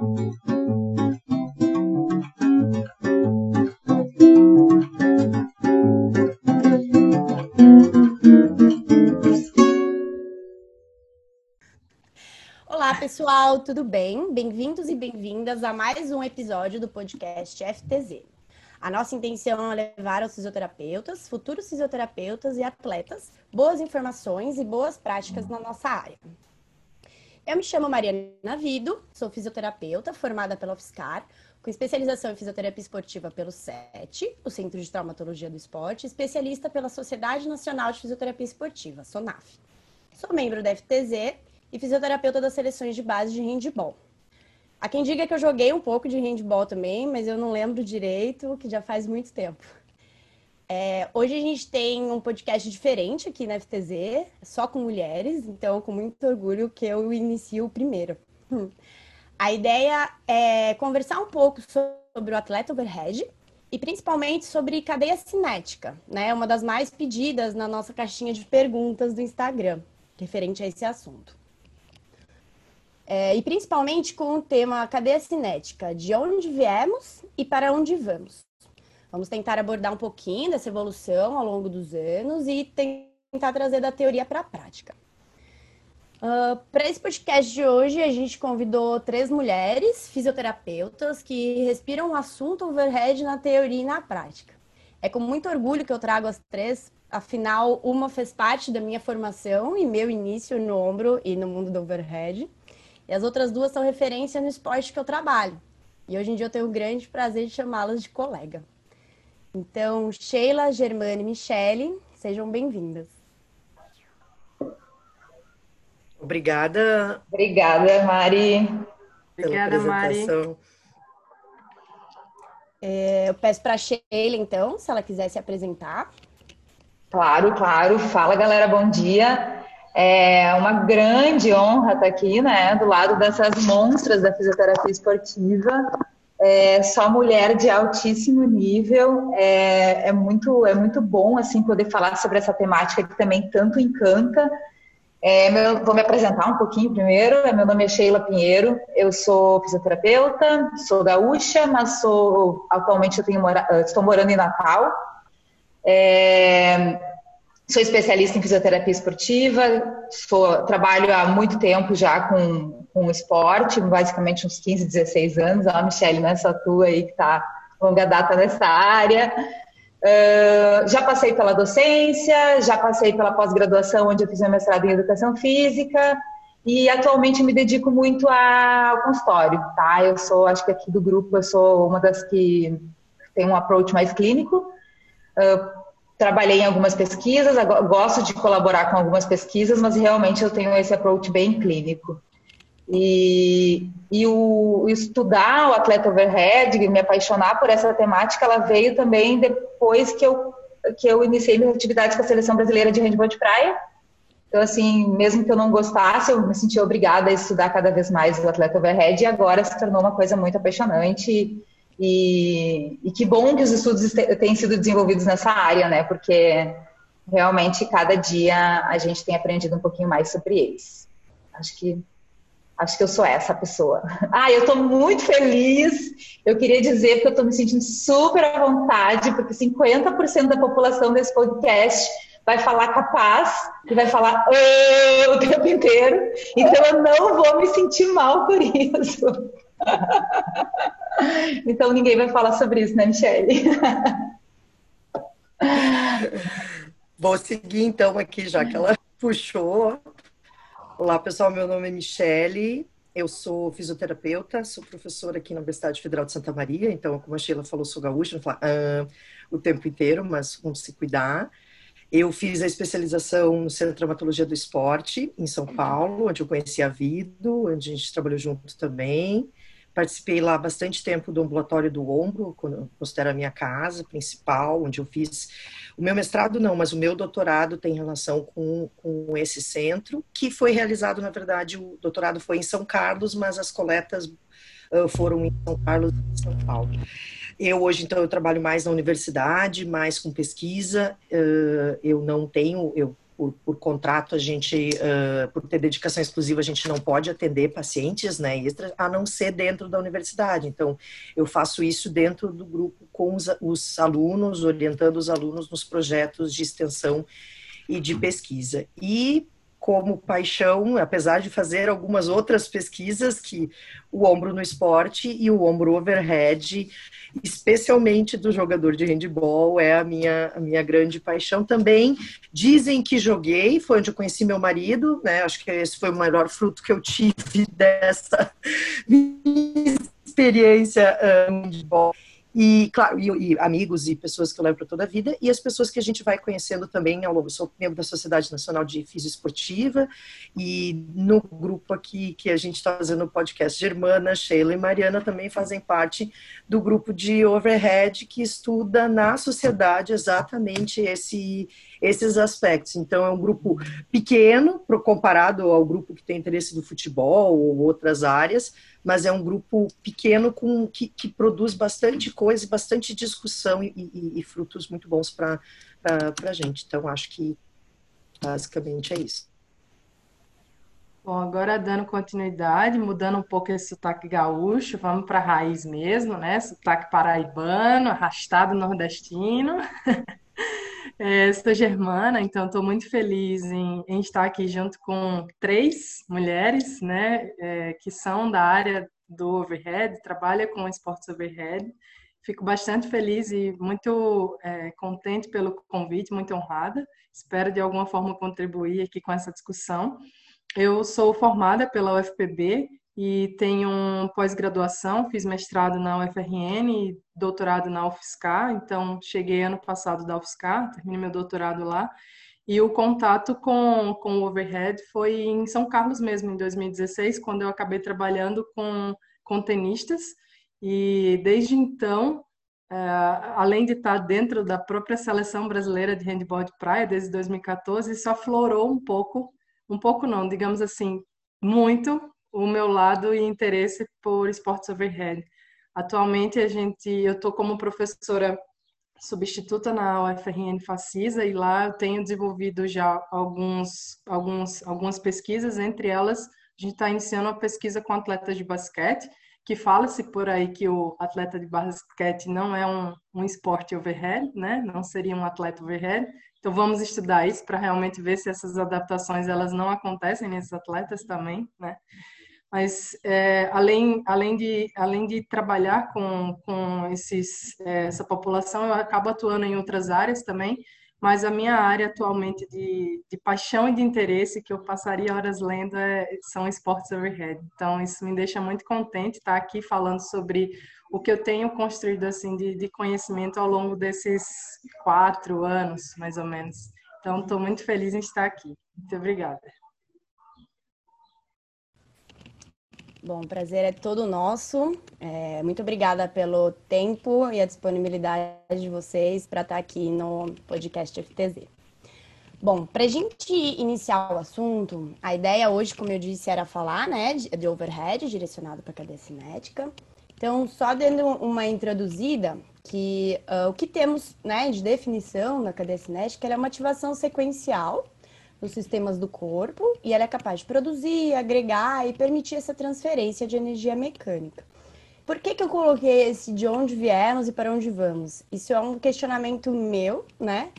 Olá, pessoal, tudo bem? Bem-vindos e bem-vindas a mais um episódio do podcast FTZ. A nossa intenção é levar aos fisioterapeutas, futuros fisioterapeutas e atletas boas informações e boas práticas na nossa área. Eu me chamo Mariana Vido, sou fisioterapeuta formada pela UFSCar, com especialização em fisioterapia esportiva pelo SET, o Centro de Traumatologia do Esporte, especialista pela Sociedade Nacional de Fisioterapia Esportiva, SONAF. Sou membro da FTZ e fisioterapeuta das seleções de base de handball. Há quem diga que eu joguei um pouco de handball também, mas eu não lembro direito, que já faz muito tempo. É, hoje a gente tem um podcast diferente aqui na FTZ, só com mulheres, então com muito orgulho que eu inicio o primeiro. A ideia é conversar um pouco sobre o atleta overhead e principalmente sobre cadeia cinética, né? Uma das mais pedidas na nossa caixinha de perguntas do Instagram, referente a esse assunto. É, e principalmente com o tema cadeia cinética, de onde viemos e para onde vamos. Vamos tentar abordar um pouquinho dessa evolução ao longo dos anos e tentar trazer da teoria para a prática. Uh, para esse podcast de hoje, a gente convidou três mulheres fisioterapeutas que respiram o assunto overhead na teoria e na prática. É com muito orgulho que eu trago as três, afinal, uma fez parte da minha formação e meu início no ombro e no mundo do overhead. E as outras duas são referência no esporte que eu trabalho. E hoje em dia eu tenho o grande prazer de chamá-las de colega. Então, Sheila, Germane e Michele, sejam bem-vindas. Obrigada. Obrigada, Mari. Obrigada, Mari. É, eu peço para a Sheila, então, se ela quiser se apresentar. Claro, claro. Fala, galera, bom dia. É uma grande honra estar aqui, né, do lado dessas monstras da fisioterapia esportiva. É, só mulher de altíssimo nível. É, é, muito, é muito bom assim poder falar sobre essa temática que também tanto encanta. É, meu, vou me apresentar um pouquinho primeiro. Meu nome é Sheila Pinheiro. Eu sou fisioterapeuta, sou gaúcha, mas sou atualmente eu tenho mora, estou morando em Natal. É, Sou especialista em fisioterapia esportiva, sou, trabalho há muito tempo já com, com esporte, basicamente uns 15, 16 anos. A Michelle, não é só tu aí que está longa data nessa área. Uh, já passei pela docência, já passei pela pós-graduação, onde eu fiz meu mestrado em educação física, e atualmente me dedico muito ao consultório, tá? Eu sou, acho que aqui do grupo, eu sou uma das que tem um approach mais clínico. Uh, trabalhei em algumas pesquisas, gosto de colaborar com algumas pesquisas, mas realmente eu tenho esse approach bem clínico. E, e o, estudar o atleta overhead, me apaixonar por essa temática, ela veio também depois que eu, que eu iniciei minha atividade com a Seleção Brasileira de Handball de Praia. Então, assim, mesmo que eu não gostasse, eu me senti obrigada a estudar cada vez mais o atleta overhead e agora se tornou uma coisa muito apaixonante e, e que bom que os estudos têm sido desenvolvidos nessa área, né? Porque realmente cada dia a gente tem aprendido um pouquinho mais sobre eles. Acho que acho que eu sou essa pessoa. Ah, eu estou muito feliz. Eu queria dizer que eu estou me sentindo super à vontade, porque 50% da população desse podcast vai falar capaz e vai falar o tempo inteiro. Então eu não vou me sentir mal por isso. Então ninguém vai falar sobre isso, né, Michelle? Vou seguir então aqui, já que ela puxou. Olá, pessoal, meu nome é Michele, eu sou fisioterapeuta, sou professora aqui na Universidade Federal de Santa Maria, então, como a Sheila falou, sou gaúcha, não falar ah, o tempo inteiro, mas vamos se cuidar. Eu fiz a especialização no Centro de Traumatologia do Esporte, em São Paulo, onde eu conheci a Vido, onde a gente trabalhou junto também. Participei lá bastante tempo do ambulatório do ombro, quando considero a minha casa principal, onde eu fiz o meu mestrado não, mas o meu doutorado tem relação com, com esse centro, que foi realizado, na verdade, o doutorado foi em São Carlos, mas as coletas uh, foram em São Carlos e São Paulo. Eu hoje, então, eu trabalho mais na universidade, mais com pesquisa. Uh, eu não tenho, eu por, por contrato, a gente, uh, por ter dedicação exclusiva, a gente não pode atender pacientes, né, extras, a não ser dentro da universidade. Então, eu faço isso dentro do grupo com os, os alunos, orientando os alunos nos projetos de extensão e de pesquisa. E como paixão, apesar de fazer algumas outras pesquisas, que o ombro no esporte e o ombro overhead, especialmente do jogador de handball, é a minha, a minha grande paixão. Também dizem que joguei, foi onde eu conheci meu marido, né? Acho que esse foi o maior fruto que eu tive dessa experiência um, handball. E, claro, e, e, amigos e pessoas que eu levo para toda a vida, e as pessoas que a gente vai conhecendo também ao longo. Eu sou membro da Sociedade Nacional de Fisioesportiva, e no grupo aqui que a gente está fazendo o podcast, Germana, Sheila e Mariana também fazem parte do grupo de Overhead, que estuda na sociedade exatamente esse, esses aspectos. Então, é um grupo pequeno, comparado ao grupo que tem interesse do futebol ou outras áreas, mas é um grupo pequeno com que, que produz bastante coisa, bastante discussão e, e, e frutos muito bons para a gente. Então, acho que basicamente é isso. Bom, agora dando continuidade, mudando um pouco esse sotaque gaúcho, vamos para a raiz mesmo, né? Sotaque paraibano, arrastado nordestino. É, sou germana, então estou muito feliz em, em, estar aqui junto com três mulheres, né, é, que são da área do overhead, trabalha com esportes overhead. Fico bastante feliz e muito é, contente pelo convite, muito honrada. Espero de alguma forma contribuir aqui com essa discussão. Eu sou formada pela UFPB e tenho um pós-graduação, fiz mestrado na UFRN e doutorado na UFSCar, então cheguei ano passado da UFSCar, terminei meu doutorado lá, e o contato com, com o Overhead foi em São Carlos mesmo, em 2016, quando eu acabei trabalhando com, com tenistas, e desde então, é, além de estar dentro da própria seleção brasileira de handball de praia, desde 2014, isso aflorou um pouco, um pouco não, digamos assim, muito o meu lado e interesse por esportes overhead. Atualmente a gente, eu estou como professora substituta na UFRN Facisa e lá eu tenho desenvolvido já alguns, alguns, algumas pesquisas, entre elas a gente está iniciando uma pesquisa com atletas de basquete, que fala-se por aí que o atleta de basquete não é um, um esporte overhead, né? Não seria um atleta overhead. Então vamos estudar isso para realmente ver se essas adaptações elas não acontecem nesses atletas também, né? Mas é, além, além, de, além de trabalhar com, com esses, é, essa população, eu acabo atuando em outras áreas também, mas a minha área atualmente de, de paixão e de interesse, que eu passaria horas lendo, é, são esportes overhead. Então, isso me deixa muito contente estar aqui falando sobre o que eu tenho construído assim de, de conhecimento ao longo desses quatro anos, mais ou menos. Então, estou muito feliz em estar aqui. Muito obrigada. Bom, o prazer é todo nosso. É, muito obrigada pelo tempo e a disponibilidade de vocês para estar aqui no podcast FTZ. Bom, para a gente iniciar o assunto, a ideia hoje, como eu disse, era falar né, de overhead direcionado para a cadeia cinética. Então, só dando uma introduzida, que uh, o que temos né, de definição na cadeia cinética é uma ativação sequencial nos sistemas do corpo e ela é capaz de produzir, agregar e permitir essa transferência de energia mecânica. Por que, que eu coloquei esse de onde viemos e para onde vamos? Isso é um questionamento meu, né?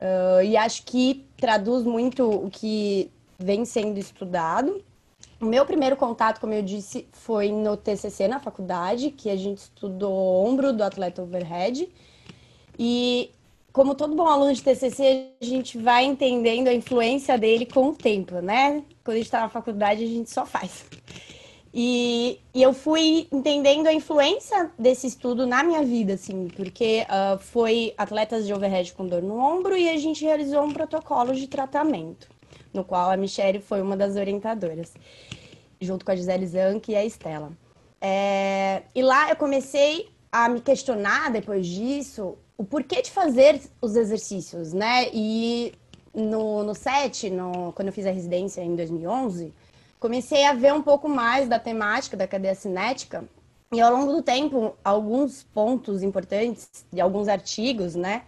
Uh, e acho que traduz muito o que vem sendo estudado. O meu primeiro contato, como eu disse, foi no TCC na faculdade, que a gente estudou ombro do atleta overhead. E como todo bom aluno de TCC, a gente vai entendendo a influência dele com o tempo, né? Quando a gente está na faculdade, a gente só faz. E, e, eu fui entendendo a influência desse estudo na minha vida, assim, porque uh, foi atletas de overhead com dor no ombro e a gente realizou um protocolo de tratamento, no qual a Michelle foi uma das orientadoras, junto com a Gisele Zanck e a Estela. É, e lá eu comecei a me questionar depois disso o porquê de fazer os exercícios, né? E no, no set, no, quando eu fiz a residência em 2011, comecei a ver um pouco mais da temática da cadeia cinética. E ao longo do tempo, alguns pontos importantes de alguns artigos, né?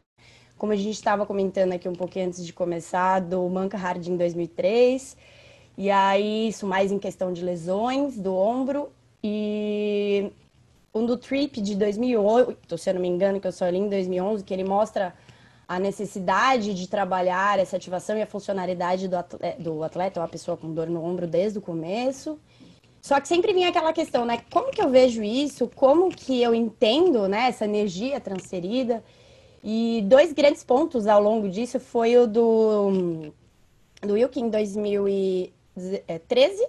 como a gente estava comentando aqui um pouquinho antes de começar, do Manca Hard em 2003. E aí, isso mais em questão de lesões do ombro. E um do Trip de 2008, se eu não me engano, que eu só li em 2011, que ele mostra a necessidade de trabalhar essa ativação e a funcionalidade do atleta, é, do atleta, uma pessoa com dor no ombro desde o começo. Só que sempre vinha aquela questão, né? Como que eu vejo isso? Como que eu entendo, né, essa energia transferida? E dois grandes pontos ao longo disso foi o do do Wilkin em 2013,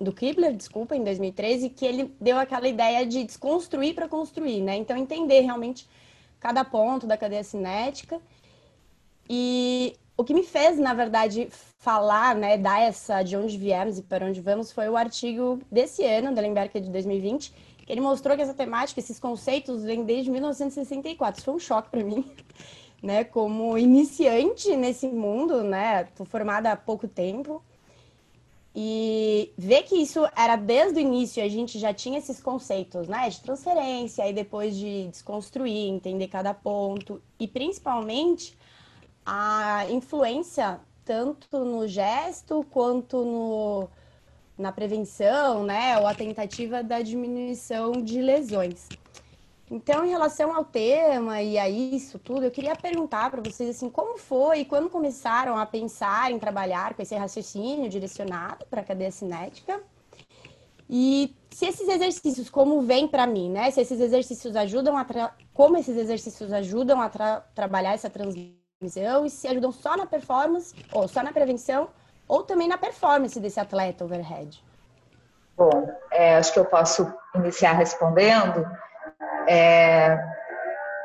do Kibler, desculpa, em 2013, que ele deu aquela ideia de desconstruir para construir, né? Então entender realmente cada ponto da cadeia cinética. E o que me fez, na verdade, falar, né, dar essa de onde viemos e para onde vamos foi o artigo desse ano, da Lemberg de 2020, que ele mostrou que essa temática, esses conceitos vêm desde 1964. Isso foi um choque para mim, né, como iniciante nesse mundo, né, formada há pouco tempo. E ver que isso era desde o início, a gente já tinha esses conceitos, né, de transferência, e depois de desconstruir, entender cada ponto, e principalmente a influência tanto no gesto quanto no, na prevenção, né, ou a tentativa da diminuição de lesões. Então, em relação ao tema e a isso tudo, eu queria perguntar para vocês assim, como foi e quando começaram a pensar em trabalhar com esse raciocínio direcionado para a cadeia cinética? E se esses exercícios, como vem para mim, né? Se esses exercícios ajudam a como esses exercícios ajudam a tra trabalhar essa transmissão e se ajudam só na performance, ou só na prevenção, ou também na performance desse atleta overhead? Bom, é, acho que eu posso iniciar respondendo. É,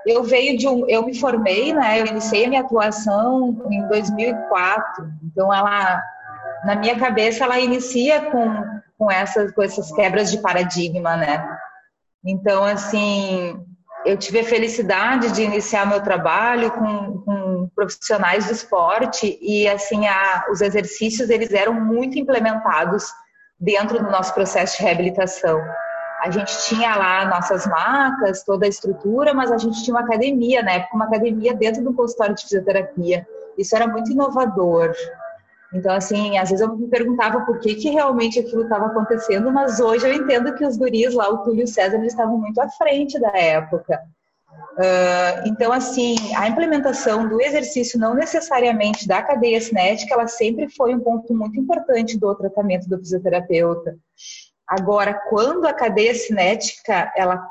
eu veio de um, eu me formei, né? Eu iniciei a minha atuação em 2004. Então, ela, na minha cabeça, ela inicia com com essas, com essas quebras de paradigma, né? Então, assim, eu tive a felicidade de iniciar meu trabalho com, com profissionais do esporte e assim a, os exercícios eles eram muito implementados dentro do nosso processo de reabilitação. A gente tinha lá nossas macas, toda a estrutura, mas a gente tinha uma academia, na época, uma academia dentro do consultório de fisioterapia. Isso era muito inovador. Então, assim, às vezes eu me perguntava por que, que realmente aquilo estava acontecendo, mas hoje eu entendo que os guris lá, o Túlio e o César, eles estavam muito à frente da época. Uh, então, assim, a implementação do exercício, não necessariamente da cadeia cinética, ela sempre foi um ponto muito importante do tratamento do fisioterapeuta. Agora, quando a cadeia cinética ela,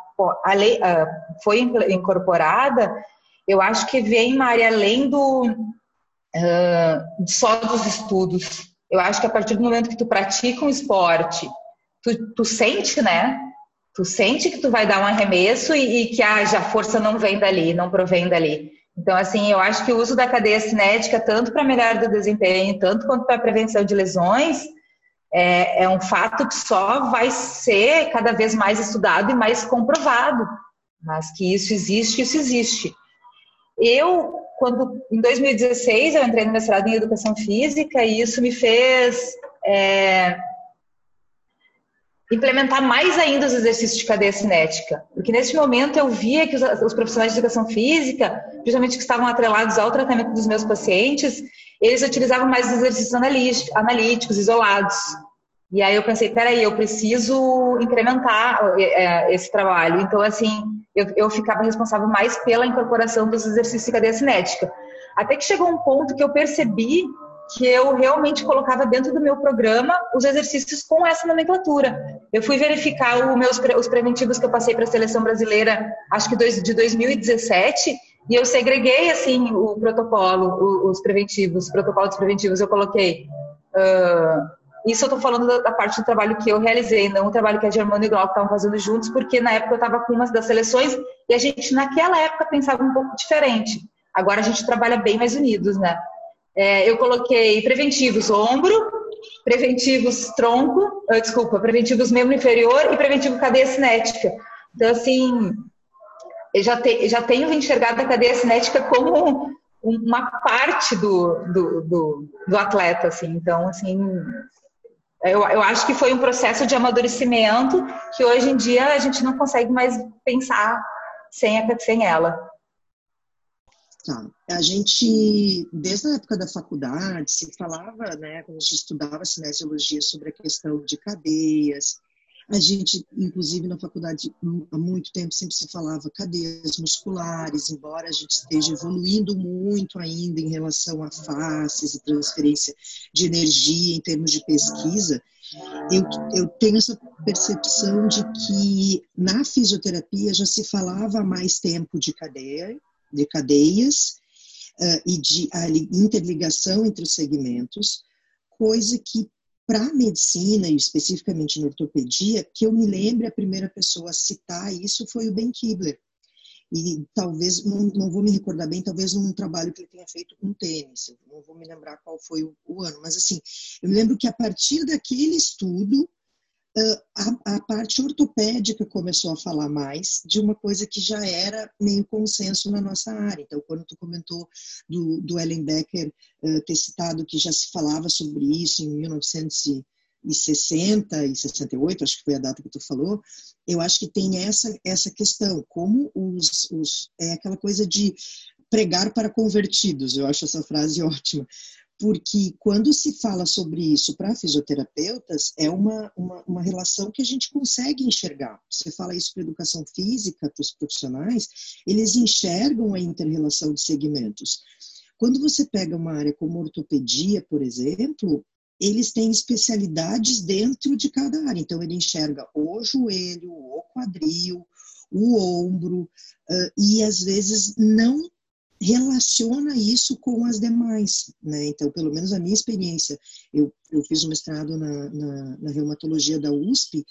lei, uh, foi incorporada, eu acho que vem área além do, uh, só dos estudos. Eu acho que a partir do momento que tu pratica um esporte, tu, tu sente, né? Tu sente que tu vai dar um arremesso e, e que ah, a força não vem dali, não provém dali. Então, assim, eu acho que o uso da cadeia cinética, tanto para melhora do desempenho, tanto quanto para prevenção de lesões, é, é, um fato que só vai ser cada vez mais estudado e mais comprovado. Mas que isso existe, isso existe. Eu, quando em 2016 eu entrei no mestrado em educação física e isso me fez é, implementar mais ainda os exercícios de cadeia cinética, porque nesse momento eu via que os, os, profissionais de educação física, principalmente que estavam atrelados ao tratamento dos meus pacientes, eles utilizavam mais exercícios analíticos, isolados. E aí eu pensei, peraí, eu preciso incrementar é, esse trabalho. Então, assim, eu, eu ficava responsável mais pela incorporação dos exercícios de cadeia cinética. Até que chegou um ponto que eu percebi que eu realmente colocava dentro do meu programa os exercícios com essa nomenclatura. Eu fui verificar meus, os preventivos que eu passei para a seleção brasileira, acho que de 2017, e eu segreguei assim o protocolo, os preventivos, os protocolos preventivos. Eu coloquei uh, isso eu estou falando da, parte do trabalho que eu realizei, não o trabalho que a Germana e Glauco estavam fazendo juntos, porque na época eu estava com umas das seleções e a gente naquela época pensava um pouco diferente. Agora a gente trabalha bem mais unidos, né? É, eu coloquei preventivos ombro, preventivos tronco, desculpa, preventivos membro inferior e preventivo cadeia cinética. Então, assim, eu já, te, já tenho enxergado a cadeia cinética como uma parte do, do, do, do atleta, assim. Então, assim, eu, eu acho que foi um processo de amadurecimento que hoje em dia a gente não consegue mais pensar sem, a, sem ela. Tá. A gente, desde a época da faculdade, se falava, né, quando a gente estudava cinesiologia, sobre a questão de cadeias. A gente, inclusive na faculdade, há muito tempo sempre se falava cadeias musculares, embora a gente esteja evoluindo muito ainda em relação a faces e transferência de energia em termos de pesquisa. Eu, eu tenho essa percepção de que na fisioterapia já se falava há mais tempo de cadeia, de cadeias uh, e de interligação entre os segmentos, coisa que para a medicina, e especificamente na ortopedia, que eu me lembre, a primeira pessoa a citar isso foi o Ben Kibler. E talvez, não, não vou me recordar bem, talvez num trabalho que ele tenha feito com tênis, não vou me lembrar qual foi o, o ano, mas assim, eu me lembro que a partir daquele estudo, a, a, parte ortopédica começou a falar mais de uma coisa que já era meio consenso na nossa área. Então, quando tu comentou do, do Ellen Becker uh, ter citado que já se falava sobre isso em 1960 e 68, acho que foi a data que tu falou, eu acho que tem essa, essa questão, como os, os é aquela coisa de pregar para convertidos, eu acho essa frase ótima, porque quando se fala sobre isso para fisioterapeutas, é uma, uma, uma, relação que a gente consegue enxergar. Você fala isso para educação física, para os profissionais, eles enxergam a interrelação de segmentos. Quando você pega uma área como ortopedia, por exemplo, eles têm especialidades dentro de cada área. Então, ele enxerga o joelho, o quadril, o ombro, e às vezes não relaciona isso com as demais, né? Então, pelo menos a minha experiência, eu, eu fiz um mestrado na, na, na reumatologia da USP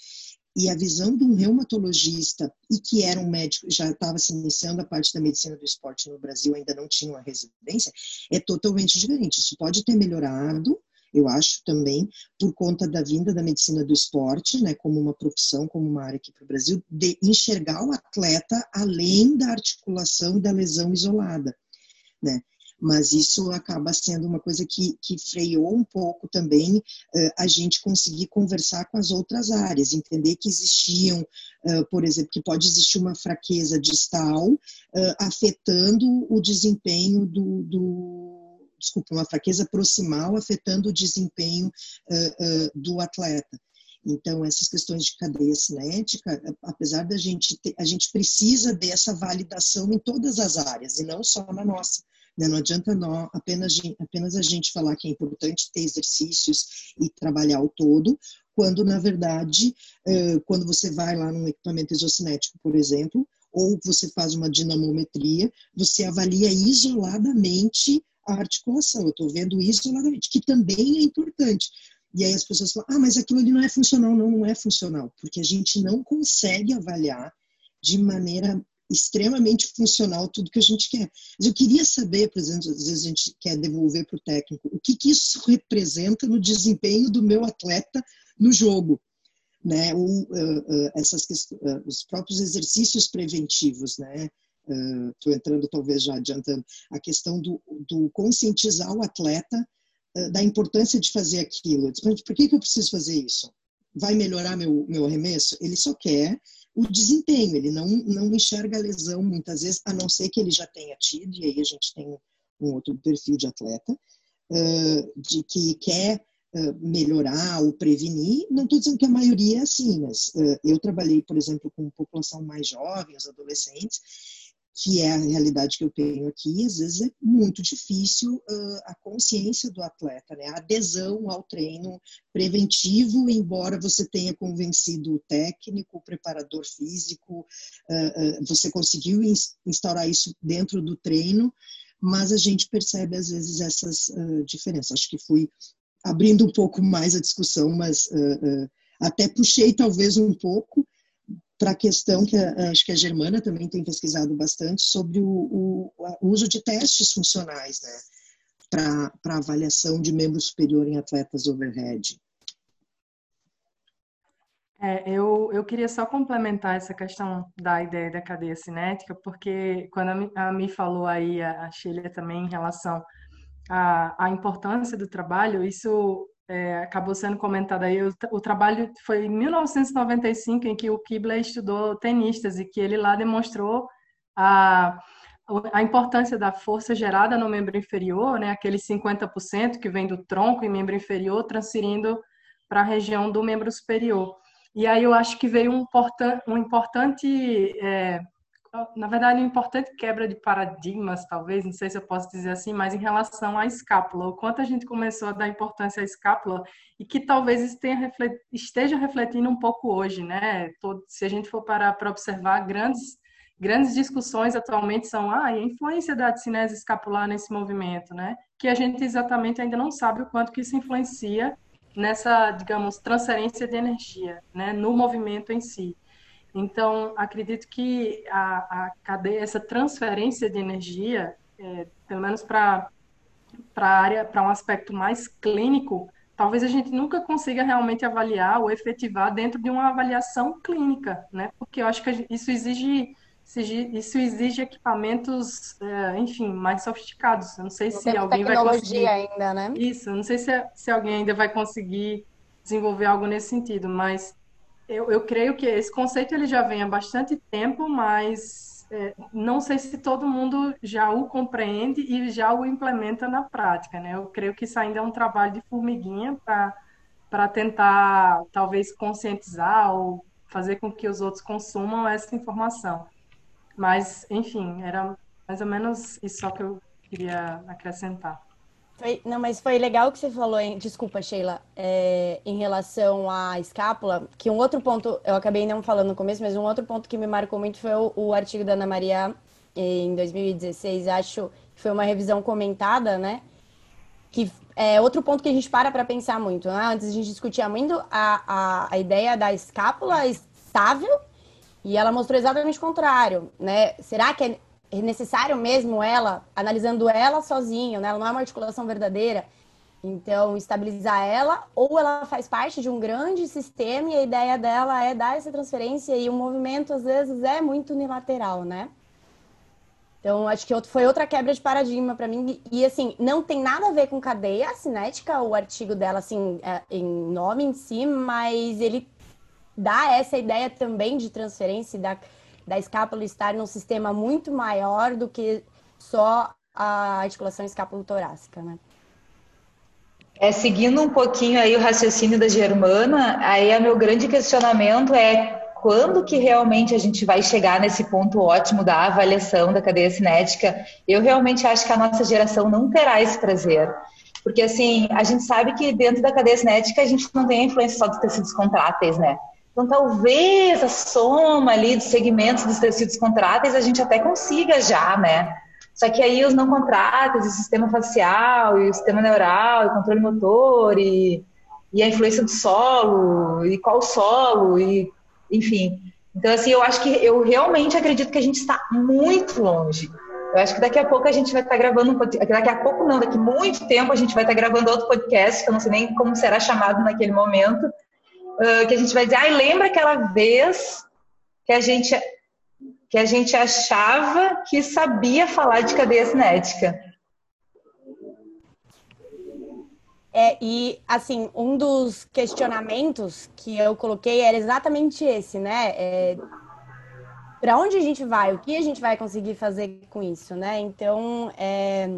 e a visão de um reumatologista e que era um médico, já estava se iniciando a parte da medicina do esporte no Brasil, ainda não tinha uma residência, é totalmente diferente. Isso pode ter melhorado, eu acho também, por conta da vinda da medicina do esporte, né, como uma profissão, como uma área aqui para o Brasil, de enxergar o atleta além da articulação e da lesão isolada, né? Mas isso acaba sendo uma coisa que, que freou um pouco também uh, a gente conseguir conversar com as outras áreas, entender que existiam, uh, por exemplo, que pode existir uma fraqueza distal uh, afetando o desempenho do, do desculpa, uma fraqueza proximal afetando o desempenho uh, uh, do atleta. Então, essas questões de cadeia cinética, apesar da gente ter, a gente precisa dessa validação em todas as áreas e não só na nossa. Né? Não adianta não, apenas, apenas a gente falar que é importante ter exercícios e trabalhar o todo, quando, na verdade, quando você vai lá num equipamento exocinético, por exemplo, ou você faz uma dinamometria, você avalia isoladamente a articulação, eu estou vendo isoladamente, que também é importante. E aí as pessoas falam, ah, mas aquilo ali não é funcional. Não, não é funcional, porque a gente não consegue avaliar de maneira extremamente funcional tudo que a gente quer. Mas eu queria saber, por exemplo, às vezes a gente quer devolver para o técnico, o que, que isso representa no desempenho do meu atleta no jogo. Né? Ou, uh, uh, essas, uh, os próprios exercícios preventivos, né? estou entrando talvez já adiantando, a questão do, do conscientizar o atleta da importância de fazer aquilo. Por que, que eu preciso fazer isso? Vai melhorar meu, meu arremesso? Ele só quer o desempenho, ele não, não enxerga a lesão muitas vezes, a não ser que ele já tenha tido, e aí a gente tem um outro perfil de atleta, uh, de que quer melhorar ou prevenir. Não estou dizendo que a maioria é assim, mas eu trabalhei, por exemplo, com população mais jovem, os adolescentes, que é a realidade que eu tenho aqui, às vezes é muito difícil uh, a consciência do atleta, né? a adesão ao treino preventivo, embora você tenha convencido o técnico, o preparador físico, uh, uh, você conseguiu instaurar isso dentro do treino, mas a gente percebe às vezes essas diferenças. Acho que fui abrindo um pouco mais a discussão, mas até puxei talvez um pouco, para a questão que acho que a Germana também tem pesquisado bastante sobre o, o, o uso de testes funcionais, né, para avaliação de membro superior em atletas overhead. É, eu, eu queria só complementar essa questão da ideia da cadeia cinética, porque quando a Mi falou aí, a Sheila também, em relação à importância do trabalho, isso é, acabou sendo comentado aí, o, o, trabalho foi em 1995 em que o Kibler estudou tenistas e que ele lá demonstrou a, a importância da força gerada no membro inferior, né, aquele 50% que vem do tronco e membro inferior, transferindo para a região do membro superior. E aí eu acho que veio um, importan um importante, é, na verdade, uma importante quebra de paradigmas, talvez, não sei se eu posso dizer assim, mas em relação à escápula, o quanto a gente começou a dar importância à escápula e que talvez esteja refletindo um pouco hoje, né? Todo, se a gente for parar para observar, grandes grandes discussões atualmente são ah, a influência da cinese escapular nesse movimento, né? Que a gente exatamente ainda não sabe o quanto que isso influencia nessa, digamos, transferência de energia, né, no movimento em si. Então, acredito que a, a cadeia, essa transferência de energia, é, pelo menos para para área, para um aspecto mais clínico, talvez a gente nunca consiga realmente avaliar ou efetivar dentro de uma avaliação clínica, né? Porque eu acho que isso exige isso exige equipamentos, é, enfim, mais sofisticados. Eu não sei se alguém vai conseguir. ainda, né? Isso, não sei se, se alguém ainda vai conseguir desenvolver algo nesse sentido, mas eu, eu creio que esse conceito ele já vem há bastante tempo, mas é, não sei se todo mundo já o compreende e já o implementa na prática, né? Eu creio que isso ainda é um trabalho de formiguinha para tentar, talvez, conscientizar ou fazer com que os outros consumam essa informação. Mas, enfim, era mais ou menos isso só que eu queria acrescentar. Foi, não, mas foi legal que você falou, hein? desculpa, Sheila, é, em relação à escápula, que um outro ponto, eu acabei não falando no começo, mas um outro ponto que me marcou muito foi o, o artigo da Ana Maria em 2016, acho que foi uma revisão comentada, né? Que é outro ponto que a gente para para pensar muito. Né? Antes a gente discutia muito a, a, a ideia da escápula estável e ela mostrou exatamente o contrário, né? Será que é necessário mesmo ela, analisando ela sozinha, né? Ela não é uma articulação verdadeira. Então, estabilizar ela, ou ela faz parte de um grande sistema e a ideia dela é dar essa transferência e o movimento, às vezes, é muito unilateral, né? Então, acho que foi outra quebra de paradigma para mim. E, assim, não tem nada a ver com cadeia cinética, o artigo dela, assim, é, em nome em si, mas ele dá essa ideia também de transferência da, da escápula estar num sistema muito maior do que só a articulação escápulo-torácica, né? É, seguindo um pouquinho aí o raciocínio da Germana, aí o meu grande questionamento é quando que realmente a gente vai chegar nesse ponto ótimo da avaliação da cadeia cinética? Eu realmente acho que a nossa geração não terá esse prazer. Porque, assim, a gente sabe que dentro da cadeia cinética a gente não tem a influência só dos tecidos contráteis, né? Então, talvez a soma ali dos segmentos dos tecidos contráteis a gente até consiga já, né? Só que aí os não contráteis, o sistema facial, e o sistema neural, e o controle motor, e, e a influência do solo, e qual solo, e enfim. Então, assim, eu acho que eu realmente acredito que a gente está muito longe. Eu acho que daqui a pouco a gente vai estar gravando um podcast. Daqui a pouco não, daqui muito tempo a gente vai estar gravando outro podcast, que eu não sei nem como será chamado naquele momento, uh, que a gente vai dizer, ai, lembra aquela vez que a gente que a gente achava que sabia falar de cadeia cinética. É, e assim, um dos questionamentos que eu coloquei era exatamente esse, né? É, para onde a gente vai? O que a gente vai conseguir fazer com isso, né? Então, é,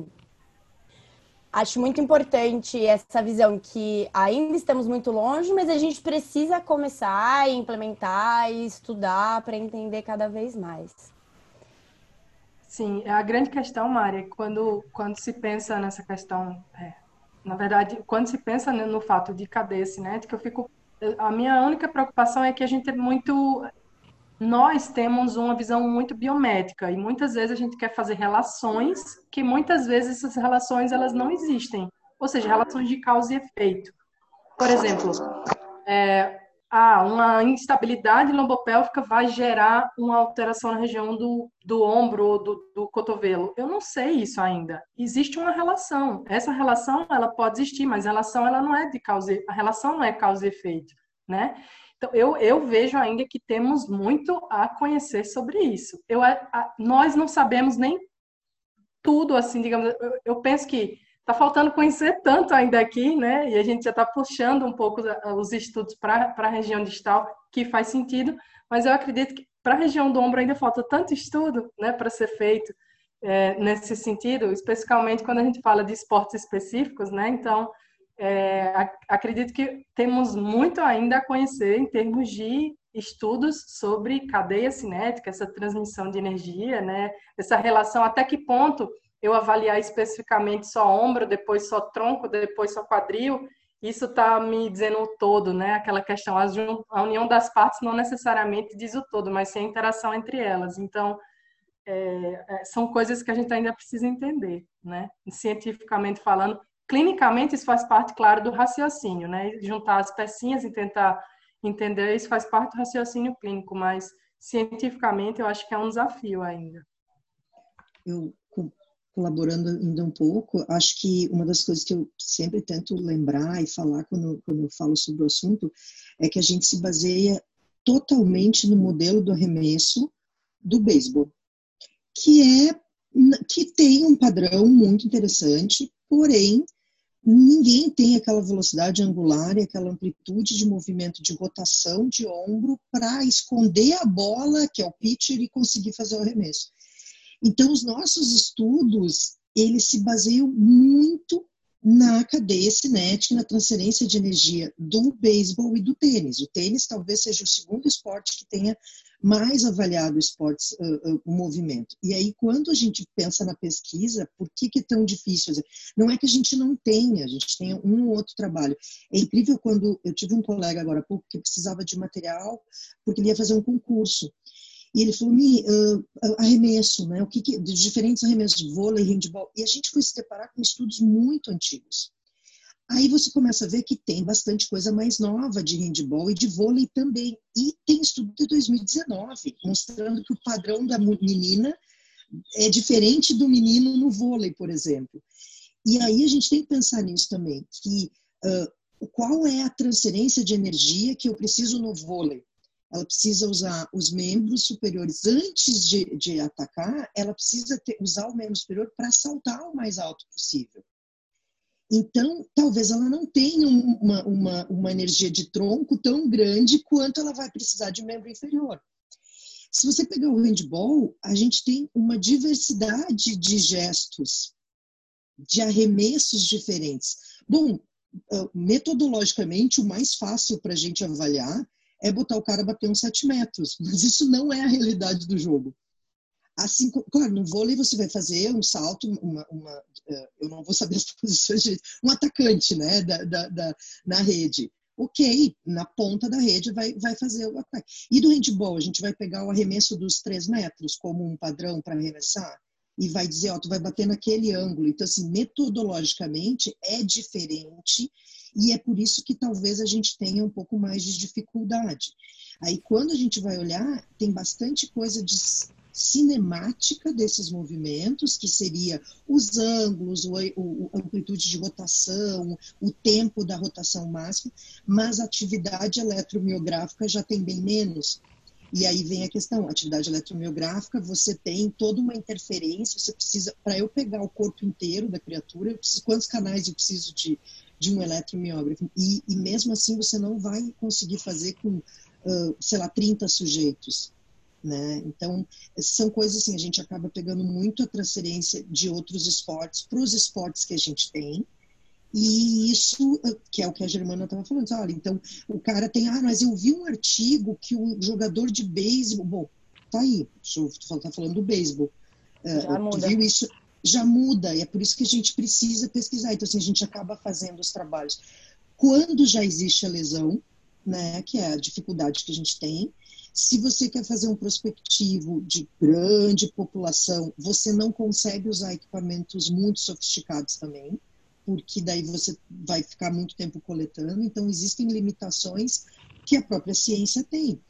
Acho muito importante essa visão que ainda estamos muito longe, mas a gente precisa começar a implementar e estudar para entender cada vez mais. Sim, é a grande questão, Mária, quando, quando se pensa nessa questão, é, na verdade, quando se pensa no fato de cadeia cinética, eu fico, a minha única preocupação é que a gente é muito nós temos uma visão muito biométrica e muitas vezes a gente quer fazer relações que muitas vezes essas relações elas não existem, ou seja, relações de causa e efeito. Por exemplo, é, ah, uma instabilidade lombopélvica vai gerar uma alteração na região do, do ombro ou do, do cotovelo. Eu não sei isso ainda. Existe uma relação. Essa relação ela pode existir, mas a relação ela não é de causa, a relação não é causa e efeito, né? Então, eu, eu vejo ainda que temos muito a conhecer sobre isso. Eu, a, nós não sabemos nem tudo, assim, digamos, eu, eu penso que está faltando conhecer tanto ainda aqui, né? E a gente já está puxando um pouco os estudos para a região distal, que faz sentido, mas eu acredito que para a região do ombro ainda falta tanto estudo, né, para ser feito. é, nesse sentido, especificamente quando a gente fala de esportes específicos, né? Então, é, acredito que temos muito ainda a conhecer em termos de estudos sobre cadeia cinética, essa transmissão de energia, né? Essa relação, até que ponto eu avaliar especificamente só ombro, depois só tronco, depois só quadril, isso está me dizendo o todo, né? Aquela questão, a união das partes não necessariamente diz o todo, mas sim a interação entre elas. Então, é, é, são coisas que a gente ainda precisa entender, né? Cientificamente falando, clinicamente isso faz parte, claro, do raciocínio, né? Juntar as pecinhas e tentar entender isso faz parte do raciocínio clínico, mas cientificamente eu acho que é um desafio ainda. Eu colaborando ainda um pouco, acho que uma das coisas que eu sempre tento lembrar e falar quando, quando eu falo sobre o assunto é que a gente se baseia totalmente no modelo do arremesso do beisebol, que é que tem um padrão muito interessante, porém ninguém tem aquela velocidade angular e aquela amplitude de movimento de rotação de ombro para esconder a bola, que é o pitcher, e conseguir fazer o arremesso. Então, os nossos estudos, eles se baseiam muito na cadeia cinética, na transferência de energia do beisebol e do tênis. O tênis talvez seja o segundo esporte que tenha mais avaliado esportes, uh, uh, o movimento. E aí, quando a gente pensa na pesquisa, por que, que é tão difícil? Não é que a gente não tenha, a gente tem um ou outro trabalho. É incrível quando eu tive um colega agora há pouco que precisava de material porque ele ia fazer um concurso. E ele falou, Mi, uh, arremesso, né? O que, que de diferentes arremessos, vôlei, handball. E a gente foi se deparar com estudos muito antigos. Aí você começa a ver que tem bastante coisa mais nova de handball e de vôlei também. E tem estudo de 2019, mostrando que o padrão da menina é diferente do menino no vôlei, por exemplo. E aí a gente tem que pensar nisso também, que uh, qual é a transferência de energia que eu preciso no vôlei? Ela precisa usar os membros superiores antes de, de atacar, ela precisa ter, usar o membro superior para saltar o mais alto possível. Então, talvez ela não tenha uma, uma, uma energia de tronco tão grande quanto ela vai precisar de membro inferior. Se você pegar o handball, a gente tem uma diversidade de gestos, de arremessos diferentes. Bom, ah, metodologicamente, o mais fácil para a gente avaliar é botar o cara bater uns 7 metros. Mas isso não é a realidade do jogo. Assim, claro, no vôlei você vai fazer um salto, uma, uma eh, eu não vou saber as posições de um atacante, né, da, da, da, na rede. Ok, na ponta da rede vai, vai fazer o ataque. E do handball, a gente vai pegar o arremesso dos 3 metros como um padrão para arremessar e vai dizer, ó, tu vai bater naquele ângulo. Então, assim, metodologicamente é diferente e é por isso que talvez a gente tenha um pouco mais de dificuldade. Aí, quando a gente vai olhar, tem bastante coisa de cinemática desses movimentos, que seria os ângulos, o, a amplitude de rotação, o tempo da rotação máxima, mas a atividade eletromiográfica já tem bem menos. E aí vem a questão, atividade eletromiográfica, você tem toda uma interferência, você precisa, para eu pegar o corpo inteiro da criatura, preciso, quantos canais eu preciso de, de um eletromiógrafo? E, e mesmo assim você não vai conseguir fazer com, uh, sei lá, 30 sujeitos. Né? Então, são coisas assim, a gente acaba pegando muito a transferência de outros esportes para os esportes que a gente tem, e isso, que é o que a Germana estava falando, olha, então o cara tem, ah, mas eu vi um artigo que o jogador de beisebol, bom, tá aí, está falando do beisebol, uh, tu viu isso, já muda, e é por isso que a gente precisa pesquisar, então assim, a gente acaba fazendo os trabalhos. Quando já existe a lesão, né, que é a dificuldade que a gente tem, se você quer fazer um prospectivo de grande população, você não consegue usar equipamentos muito sofisticados também, porque daí você vai ficar muito tempo coletando. Então, existem limitações que a própria ciência tem.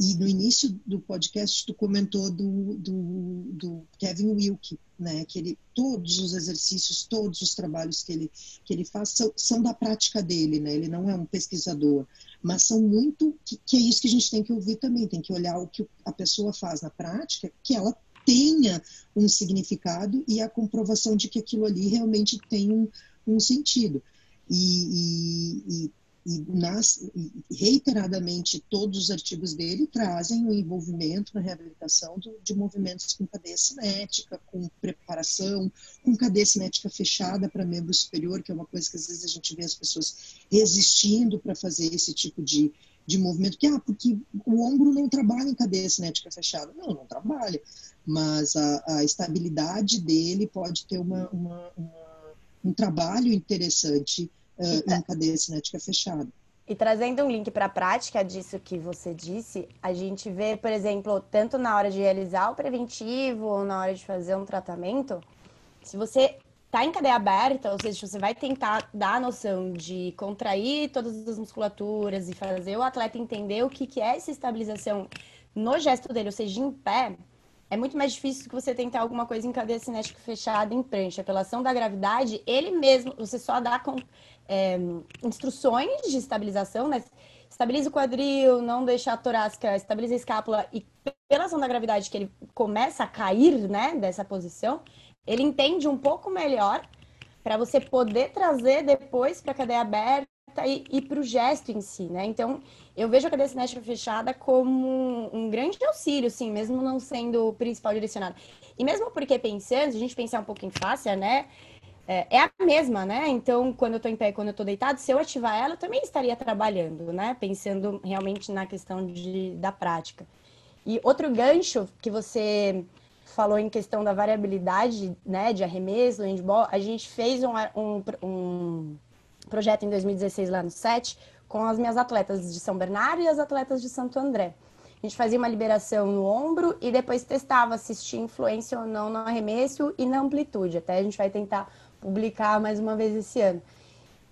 E no início do podcast, tu comentou do, do, do, Kevin Wilke, né? Que ele, todos os exercícios, todos os trabalhos que ele, que ele faz são, são da prática dele, né? Ele não é um pesquisador, mas são muito, que, que é isso que a gente tem que ouvir também, tem que olhar o que a pessoa faz na prática, que ela tenha um significado e a comprovação de que aquilo ali realmente tem um, um sentido. E, e, e e, nas, reiteradamente todos os artigos dele trazem o envolvimento na reabilitação do, de movimentos com cadeia cinética, com preparação, com cadeia cinética fechada para membro superior, que é uma coisa que às vezes a gente vê as pessoas resistindo para fazer esse tipo de, de movimento, que, ah, porque o ombro não trabalha em cadeia cinética fechada. Não, não trabalha, mas a, a estabilidade dele pode ter uma, uma, uma um trabalho interessante uh, em cadeia cinética fechada. E trazendo um link para a prática disso que você disse, a gente vê, por exemplo, tanto na hora de realizar o preventivo ou na hora de fazer um tratamento, se você está em cadeia aberta, ou seja, você vai tentar dar a noção de contrair todas as musculaturas e fazer o atleta entender o que, que é essa estabilização no gesto dele, ou seja, em pé, é muito mais difícil que você tentar alguma coisa em cadeia cinética fechada em prancha. Pela ação da gravidade, ele mesmo, você só dá com, é, instruções de estabilização, né? Estabiliza o quadril, não deixa a torácica, estabiliza a escápula e pela ação da gravidade que ele começa a cair, né, dessa posição, ele entende um pouco melhor para você poder trazer depois para a cadeia aberta e, e para o gesto em si, né? Então, eu vejo a cadeia cinética fechada como um grande auxílio, sim, mesmo não sendo o principal direcionado. E mesmo porque pensando, se a gente pensar um pouco em fáscia, né? É, é a mesma, né? Então, quando eu estou em pé e quando eu estou deitado, se eu ativar ela, eu também estaria trabalhando, né? Pensando realmente na questão de, da prática. E outro gancho que você falou em questão da variabilidade, né, de arremesso, handball, a gente fez um, um, um projeto em 2016 lá no SET com as minhas atletas de São Bernardo e as atletas de Santo André. A gente fazia uma liberação no ombro e depois testava se tinha influência ou não no arremesso e na amplitude. Até a gente vai tentar publicar mais uma vez esse ano.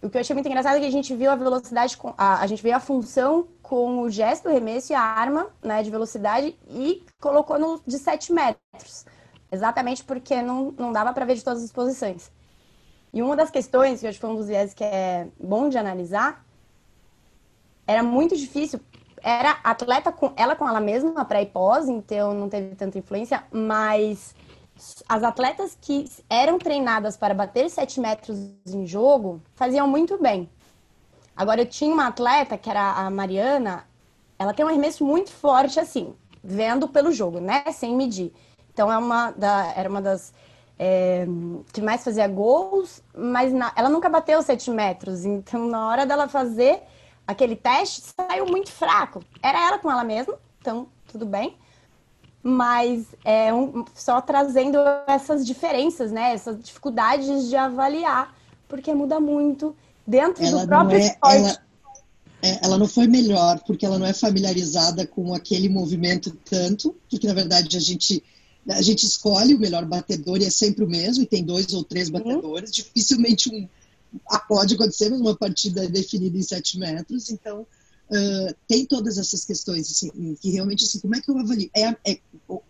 O que eu achei muito engraçado é que a gente viu a velocidade, com, a, a gente viu a função com o gesto do arremesso e a arma né, de velocidade e colocou no de 7 metros. Exatamente porque não, não dava para ver de todas as posições. E uma das questões, que eu acho que foi um dos viés que é bom de analisar, era muito difícil. Era atleta com ela com ela mesma, pré e pós, então não teve tanta influência, mas as atletas que eram treinadas para bater 7 metros em jogo faziam muito bem. Agora, eu tinha uma atleta, que era a Mariana, ela tem um arremesso muito forte, assim, vendo pelo jogo, né? Sem medir. Então, é uma da, era uma das é, que mais fazia gols, mas na, ela nunca bateu 7 metros. Então, na hora dela fazer aquele teste, saiu muito fraco. Era ela com ela mesma, então tudo bem. Mas é um, só trazendo essas diferenças, né? Essas dificuldades de avaliar, porque muda muito dentro ela do próprio é, esporte. Ela, é, ela não foi melhor, porque ela não é familiarizada com aquele movimento tanto, porque na verdade a gente a gente escolhe o melhor batedor e é sempre o mesmo, e tem dois ou três batedores, uhum. dificilmente um pode acontecer uma partida definida em sete metros, então uh, tem todas essas questões, assim, que realmente, assim, como é que eu avalio? É, é,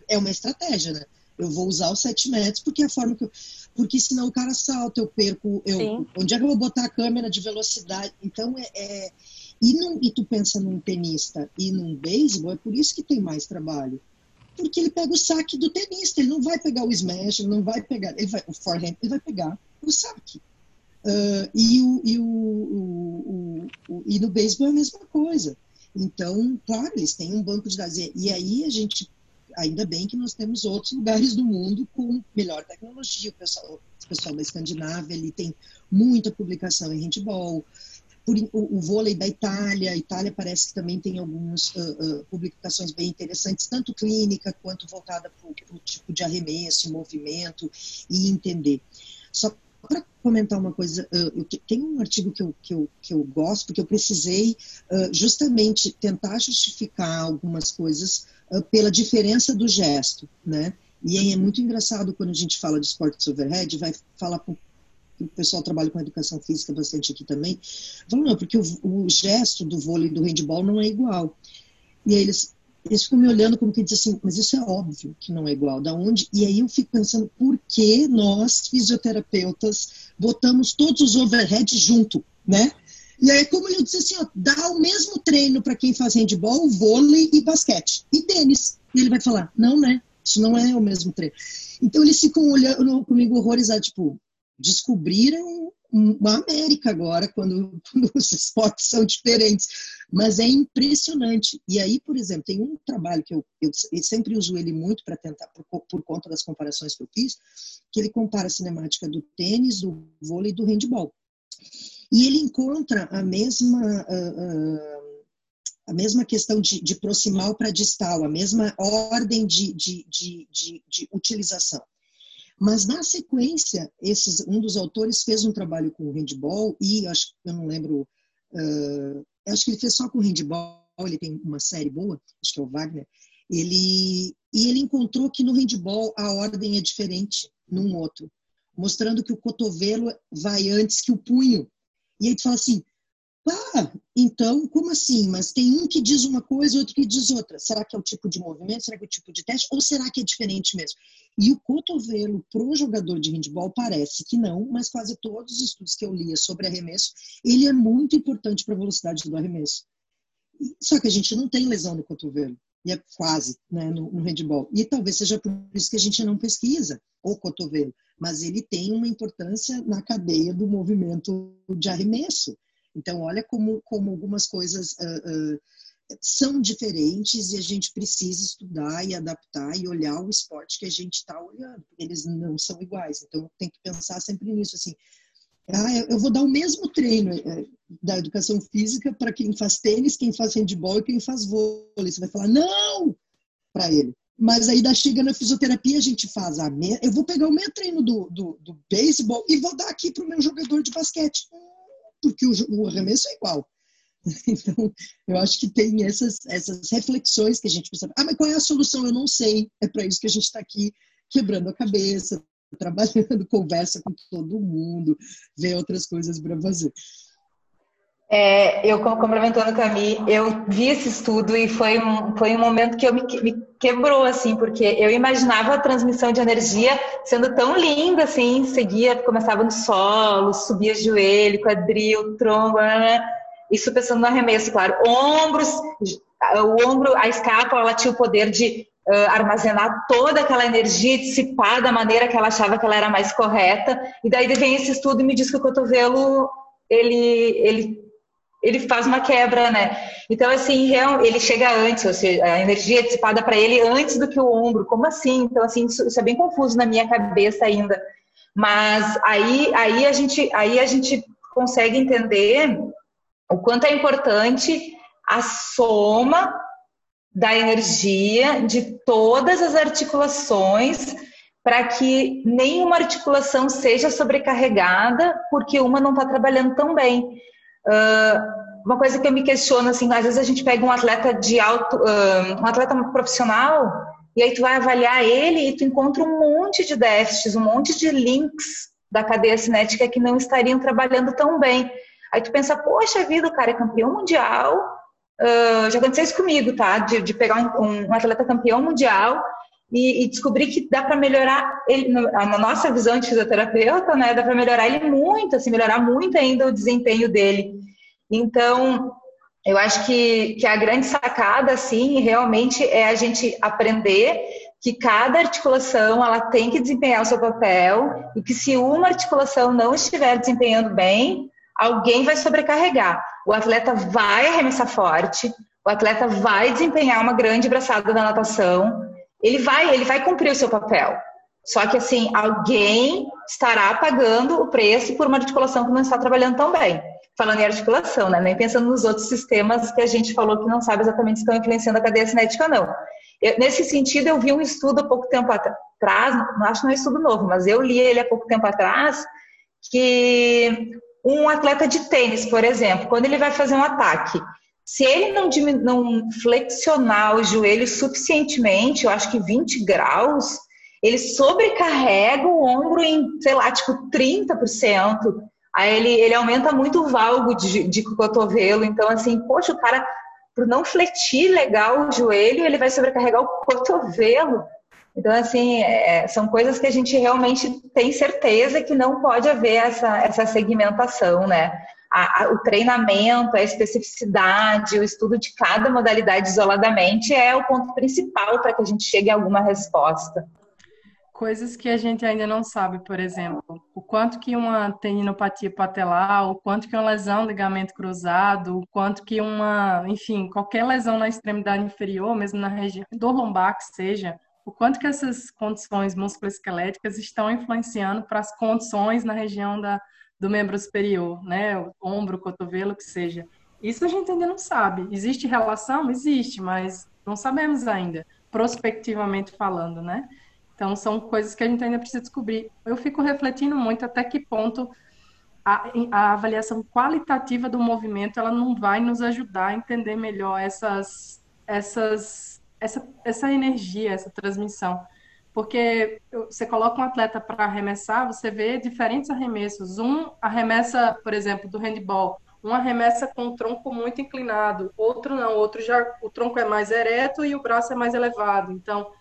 é uma estratégia, né? Eu vou usar os sete metros porque é a forma que eu... Porque senão o cara salta, eu perco... Eu, onde é que eu vou botar a câmera de velocidade? Então, é... é e, num, e tu pensa num tenista e num beisebol, é por isso que tem mais trabalho porque ele pega o saque do tenista, ele não vai pegar o smash, ele não vai pegar, ele vai, o forehand, ele vai pegar o saque. Uh, e, o, e, o, o, o, e no beisebol é a mesma coisa. Então, claro, eles têm um banco de dados. E, aí a gente, ainda bem que nós temos outros lugares do mundo com melhor tecnologia. O pessoal, o pessoal da Escandinávia ele tem muita publicação em handball. O, o, vôlei da Itália, a Itália parece que também tem algumas uh, uh, publicações bem interessantes, tanto clínica quanto voltada para o tipo de arremesso, movimento e entender. Só para comentar uma coisa, eu tenho um artigo que eu, que eu, que eu gosto, porque eu precisei justamente tentar justificar algumas coisas pela diferença do gesto, né? E é muito engraçado quando a gente fala de esportes overhead, vai falar com o pessoal trabalha com educação física bastante aqui também, falam, não, porque o, o gesto do vôlei e do handball não é igual. E aí eles, eles ficam me olhando como que diz assim, mas isso é óbvio que não é igual. Da onde? E aí eu fico pensando, por que nós, fisioterapeutas, botamos todos os overheads junto, né? E aí, como eu disse assim, ó, dá o mesmo treino para quem faz handball, vôlei e basquete. E tênis. E ele vai falar, não, né? Isso não é o mesmo treino. Então eles ficam olhando comigo horrorizados, tipo, descobriram uma América agora, quando, quando os esportes são diferentes. Mas é impressionante. E aí, por exemplo, tem um trabalho que eu, eu, eu sempre uso ele muito para tentar, por, por, conta das comparações que eu fiz, que ele compara a cinemática do tênis, do vôlei e do handball. E ele encontra a mesma. Uh, uh, a mesma questão de, de proximal para distal, a mesma ordem de, de, de, utilização. Mas na sequência, esses, um dos autores fez um trabalho com o handball e acho eu não lembro, uh, acho que ele fez só com o handball. Ele tem uma série boa, acho que é o Wagner. Ele e ele encontrou que no handball a ordem é diferente num outro, mostrando que o cotovelo vai antes que o punho. E aí tu fala assim, ah, então, como assim? Mas tem um que diz uma coisa outro que diz outra. Será que é o tipo de movimento? Será que é o tipo de teste? Ou será que é diferente mesmo? E o cotovelo para o jogador de handball parece que não, mas quase todos os estudos que eu lia sobre arremesso, ele é muito importante para a velocidade do arremesso. Só que a gente não tem lesão no cotovelo. E é quase né, no, no handball. E talvez seja por isso que a gente não pesquisa o cotovelo. Mas ele tem uma importância na cadeia do movimento de arremesso. Então, olha como, como algumas coisas uh, uh, são diferentes e a gente precisa estudar e adaptar e olhar o esporte que a gente está olhando, porque eles não são iguais. Então, tem que pensar sempre nisso, assim, ah, eu vou dar o mesmo treino eh, da educação física para quem faz tênis, quem faz handball e quem faz vôlei. Você vai falar, não, para ele. Mas aí da chega na fisioterapia, a gente faz a me... eu vou pegar o meu treino do, do, do beisebol e vou dar aqui para o meu jogador de basquete porque o, o arremesso é igual. Então, eu acho que tem essas, essas reflexões que a gente precisa. Ah, mas qual é a solução? Eu não sei. É para isso que a gente está aqui quebrando a cabeça, trabalhando, conversa com todo mundo, vê outras coisas para fazer. É, eu, complementando a Camille, eu vi esse estudo e foi um, foi um momento que eu me, me, quebrou, assim, porque eu imaginava a transmissão de energia sendo tão linda, assim, seguia, começava no solo, subia joelho, quadril, tronco, né, né? isso pensando no arremesso, claro. Ombros, o ombro, a escápula, ela tinha o poder de uh, armazenar toda aquela energia dissipar da maneira que ela achava que ela era mais correta, e daí vem esse estudo e me diz que o cotovelo, ele, ele ele faz uma quebra, né? Então, assim, ele chega antes, ou seja, a energia é dissipada para ele antes do que o ombro. Como assim? Então, assim, isso, isso, é bem confuso na minha cabeça ainda. Mas aí, aí, a gente, aí a gente consegue entender o quanto é importante a soma da energia de todas as articulações para que nenhuma articulação seja sobrecarregada porque uma não está trabalhando tão bem. Uh, uma coisa que eu me questiono, assim, às vezes a gente pega um atleta de alto, uh, um atleta profissional, e aí tu vai avaliar ele e tu encontra um monte de déficits, um monte de links da cadeia cinética que não estariam trabalhando tão bem. Aí tu pensa, poxa vida, o cara é campeão mundial, uh, já aconteceu isso comigo, tá? De, de pegar um, um, atleta campeão mundial e, e descobrir que dá para melhorar ele, na nossa visão de fisioterapeuta, né? Dá para melhorar ele muito, assim, melhorar muito ainda o desempenho dele. Então, eu acho que, que a grande sacada, assim, realmente é a gente aprender que cada articulação ela tem que desempenhar o seu papel e que se uma articulação não estiver desempenhando bem, alguém vai sobrecarregar. O atleta vai arremessar forte, o atleta vai desempenhar uma grande braçada da natação, ele vai, ele vai cumprir o seu papel. Só que assim, alguém estará pagando o preço por uma articulação que não está trabalhando tão bem. Falando em articulação, né? Nem pensando nos outros sistemas que a gente falou que não sabe exatamente se estão influenciando a cadeia cinética ou não. Eu, nesse sentido, eu vi um estudo há pouco tempo atrás, não acho que não é um estudo novo, mas eu li ele há pouco tempo atrás, que um atleta de tênis, por exemplo, quando ele vai fazer um ataque, se ele não, não flexionar o joelho suficientemente, eu acho que 20 graus, ele sobrecarrega o ombro em, sei lá, tipo 30%. Aí ele, ele aumenta muito o valgo de, de cotovelo. Então, assim, poxa, o cara, por não fletir legal o joelho, ele vai sobrecarregar o cotovelo. Então, assim, é, são coisas que a gente realmente tem certeza que não pode haver essa, essa segmentação, né? A, a, o treinamento, a especificidade, o estudo de cada modalidade isoladamente é o ponto principal para que a gente chegue a alguma resposta. coisas que a gente ainda não sabe, por exemplo, o quanto que uma tendinopatia patelar, o quanto que uma lesão ligamento cruzado, o quanto que uma, enfim, qualquer lesão na extremidade inferior, mesmo na região do lombar que seja, o quanto que essas condições musculoesqueléticas estão influenciando para as condições na região da, do membro superior, né, o ombro, o cotovelo, que seja. Isso a gente ainda não sabe. Existe relação? Existe, mas não sabemos ainda, prospectivamente falando, né? Então, são coisas que a gente ainda precisa descobrir. Eu fico refletindo muito até que ponto a, a, avaliação qualitativa do movimento ela não vai nos ajudar a entender melhor essas, essas, essa, essa energia, essa transmissão. Porque você coloca um atleta para arremessar, você vê diferentes arremessos. Um arremessa, por exemplo, do handball, um arremessa com o tronco muito inclinado, outro não, outro já o tronco é mais ereto e o braço é mais elevado. Então,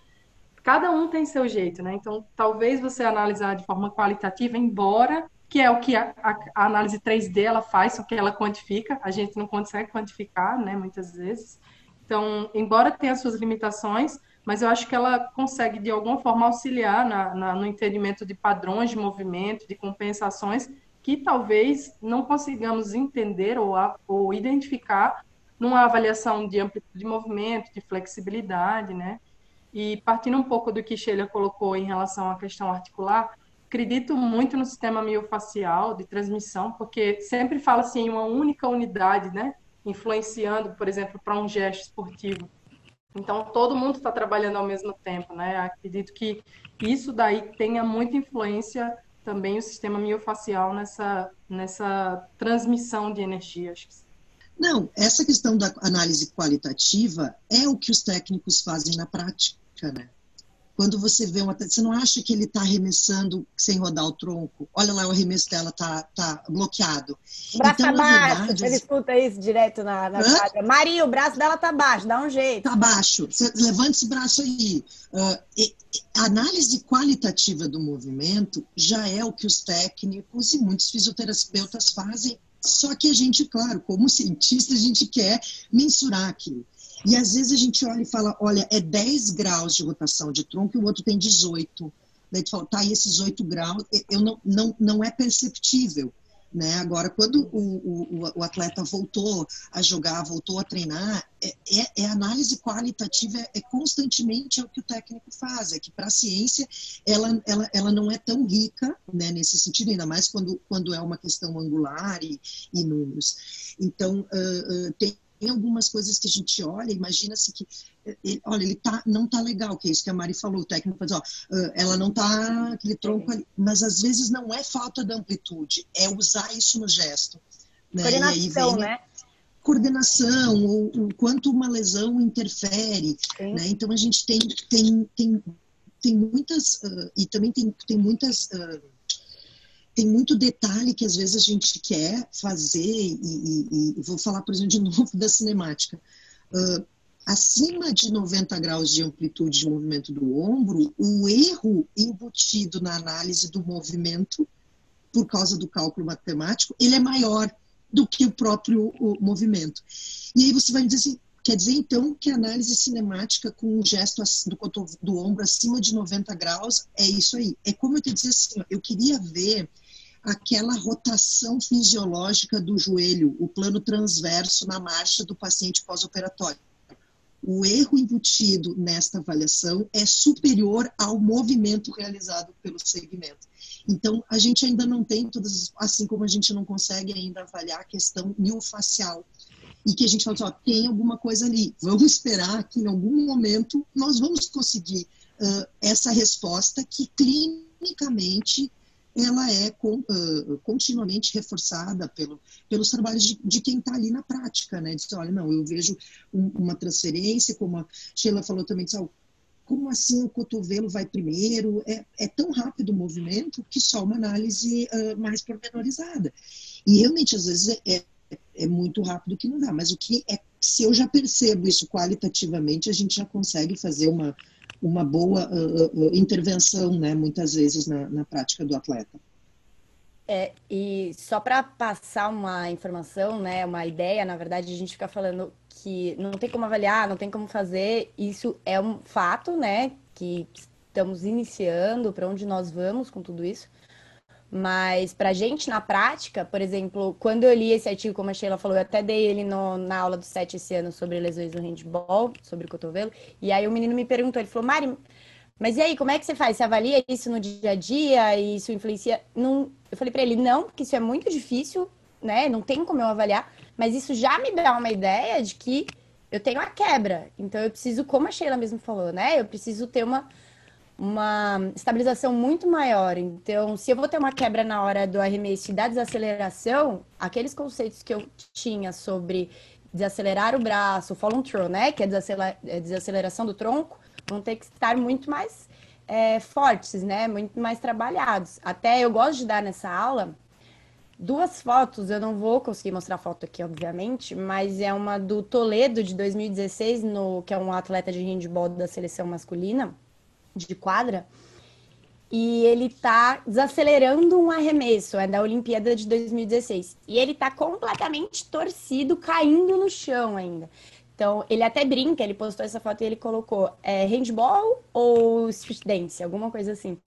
cada um tem seu jeito, né? Então, talvez você analisar de forma qualitativa, embora que é o que a, a, a, análise 3D ela faz, só que ela quantifica, a gente não consegue quantificar, né, muitas vezes. Então, embora tenha suas limitações, mas eu acho que ela consegue, de alguma forma, auxiliar na, na, no entendimento de padrões de movimento, de compensações, que talvez não consigamos entender ou, ou identificar numa avaliação de amplitude de movimento, de flexibilidade, né? E partindo um pouco do que Sheila colocou em relação à questão articular, acredito muito no sistema miofacial de transmissão, porque sempre fala-se em uma única unidade, né? Influenciando, por exemplo, para um gesto esportivo. Então, todo mundo está trabalhando ao mesmo tempo, né? Acredito que isso daí tenha muita influência também o sistema miofacial nessa, nessa transmissão de energias. Não, essa questão da análise qualitativa é o que os técnicos fazem na prática, né? Quando você vê uma. Você não acha que ele está arremessando sem rodar o tronco? Olha lá, o arremesso dela está tá bloqueado. Braço então, tá baixo. Verdade, ele escuta isso direto na, na Maria, o braço dela tá baixo, dá um jeito. Tá baixo. Você levanta esse braço aí. Uh, e, a análise qualitativa do movimento já é o que os técnicos e muitos fisioterapeutas fazem só que a gente, claro, como cientista, a gente quer mensurar aquilo. E às vezes a gente olha e fala, olha, é 10 graus de rotação de tronco e o outro tem 18. Daí tu fala, tá, e esses 8 graus, eu não, não, não é perceptível. Né? Agora, quando o, o, o, atleta voltou a jogar, voltou a treinar, é, é, é análise qualitativa, é, é, constantemente o que o técnico faz. É que para a ciência ela, ela, ela não é tão rica né, nesse sentido, ainda mais quando, quando é uma questão angular e, e números. Então, uh, uh, tem tem algumas coisas que a gente olha, imagina-se que, ele, olha, ele tá, não tá legal, que é isso que a Mari falou, o técnico faz, ó, ela não tá, aquele tronco ali, mas às vezes não é falta de amplitude, é usar isso no gesto. Né? Coordenação, vem, né? Coordenação, ou o quanto uma lesão interfere, né? Então a gente tem, tem, tem, tem muitas, uh, e também tem, tem muitas... Uh, tem muito detalhe que às vezes a gente quer fazer, e, e, e vou falar, por exemplo, de novo da cinemática. Uh, acima de 90 graus de amplitude de movimento do ombro, o erro embutido na análise do movimento, por causa do cálculo matemático, ele é maior do que o próprio movimento. E aí você vai dizer assim, quer dizer então que a análise cinemática com o gesto do, do ombro acima de 90 graus é isso aí. É como eu te dizer assim, eu queria ver aquela rotação fisiológica do joelho, o plano transverso na marcha do paciente pós-operatório. O erro embutido nesta avaliação é superior ao movimento realizado pelo segmento. Então, a gente ainda não tem todas, assim como a gente não consegue ainda avaliar a questão miofacial. E que a gente fala assim, ó, tem alguma coisa ali. Vamos esperar que em algum momento nós vamos conseguir uh, essa resposta que clinicamente ela é com, uh, continuamente reforçada pelo, pelos trabalhos de, de quem está ali na prática, né? Diz, olha, não, eu vejo um, uma transferência, como a Sheila falou também, diz, oh, como assim o cotovelo vai primeiro? É, é tão rápido o movimento que só uma análise uh, mais pormenorizada. E realmente, às vezes, é, é, é muito rápido que não dá, mas o que é, se eu já percebo isso qualitativamente, a gente já consegue fazer uma, uma boa uh, uh, intervenção, né, muitas vezes na, na prática do atleta. É, e só para passar uma informação, né, uma ideia, na verdade, a gente fica falando que não tem como avaliar, não tem como fazer, isso é um fato, né, que estamos iniciando, para onde nós vamos com tudo isso. Mas para gente na prática, por exemplo, quando eu li esse artigo, como a Sheila falou, eu até dei ele no, na aula do SET esse ano sobre lesões no handball, sobre o cotovelo. E aí o menino me perguntou, ele falou, Mari, mas e aí, como é que você faz? Você avalia isso no dia a dia e isso influencia? Não... Eu falei para ele, não, porque isso é muito difícil, né? Não tem como eu avaliar, mas isso já me dá uma ideia de que eu tenho a quebra. Então eu preciso, como a Sheila mesmo falou, né? Eu preciso ter uma, uma estabilização muito maior. Então, se eu vou ter uma quebra na hora do arremesso e da desaceleração, aqueles conceitos que eu tinha sobre desacelerar o braço, follow through, né? Que é a desaceleração do tronco, vão ter que estar muito mais é, fortes, né? Muito mais trabalhados. Até eu gosto de dar nessa aula duas fotos, eu não vou conseguir mostrar a foto aqui, obviamente, mas é uma do Toledo de 2016, no, que é um atleta de handball da seleção masculina de quadra. E ele tá desacelerando um arremesso, é da Olimpíada de 2016. E ele tá completamente torcido, caindo no chão ainda. Então, ele até brinca, ele postou essa foto e ele colocou é, handball ou street dance, alguma coisa assim.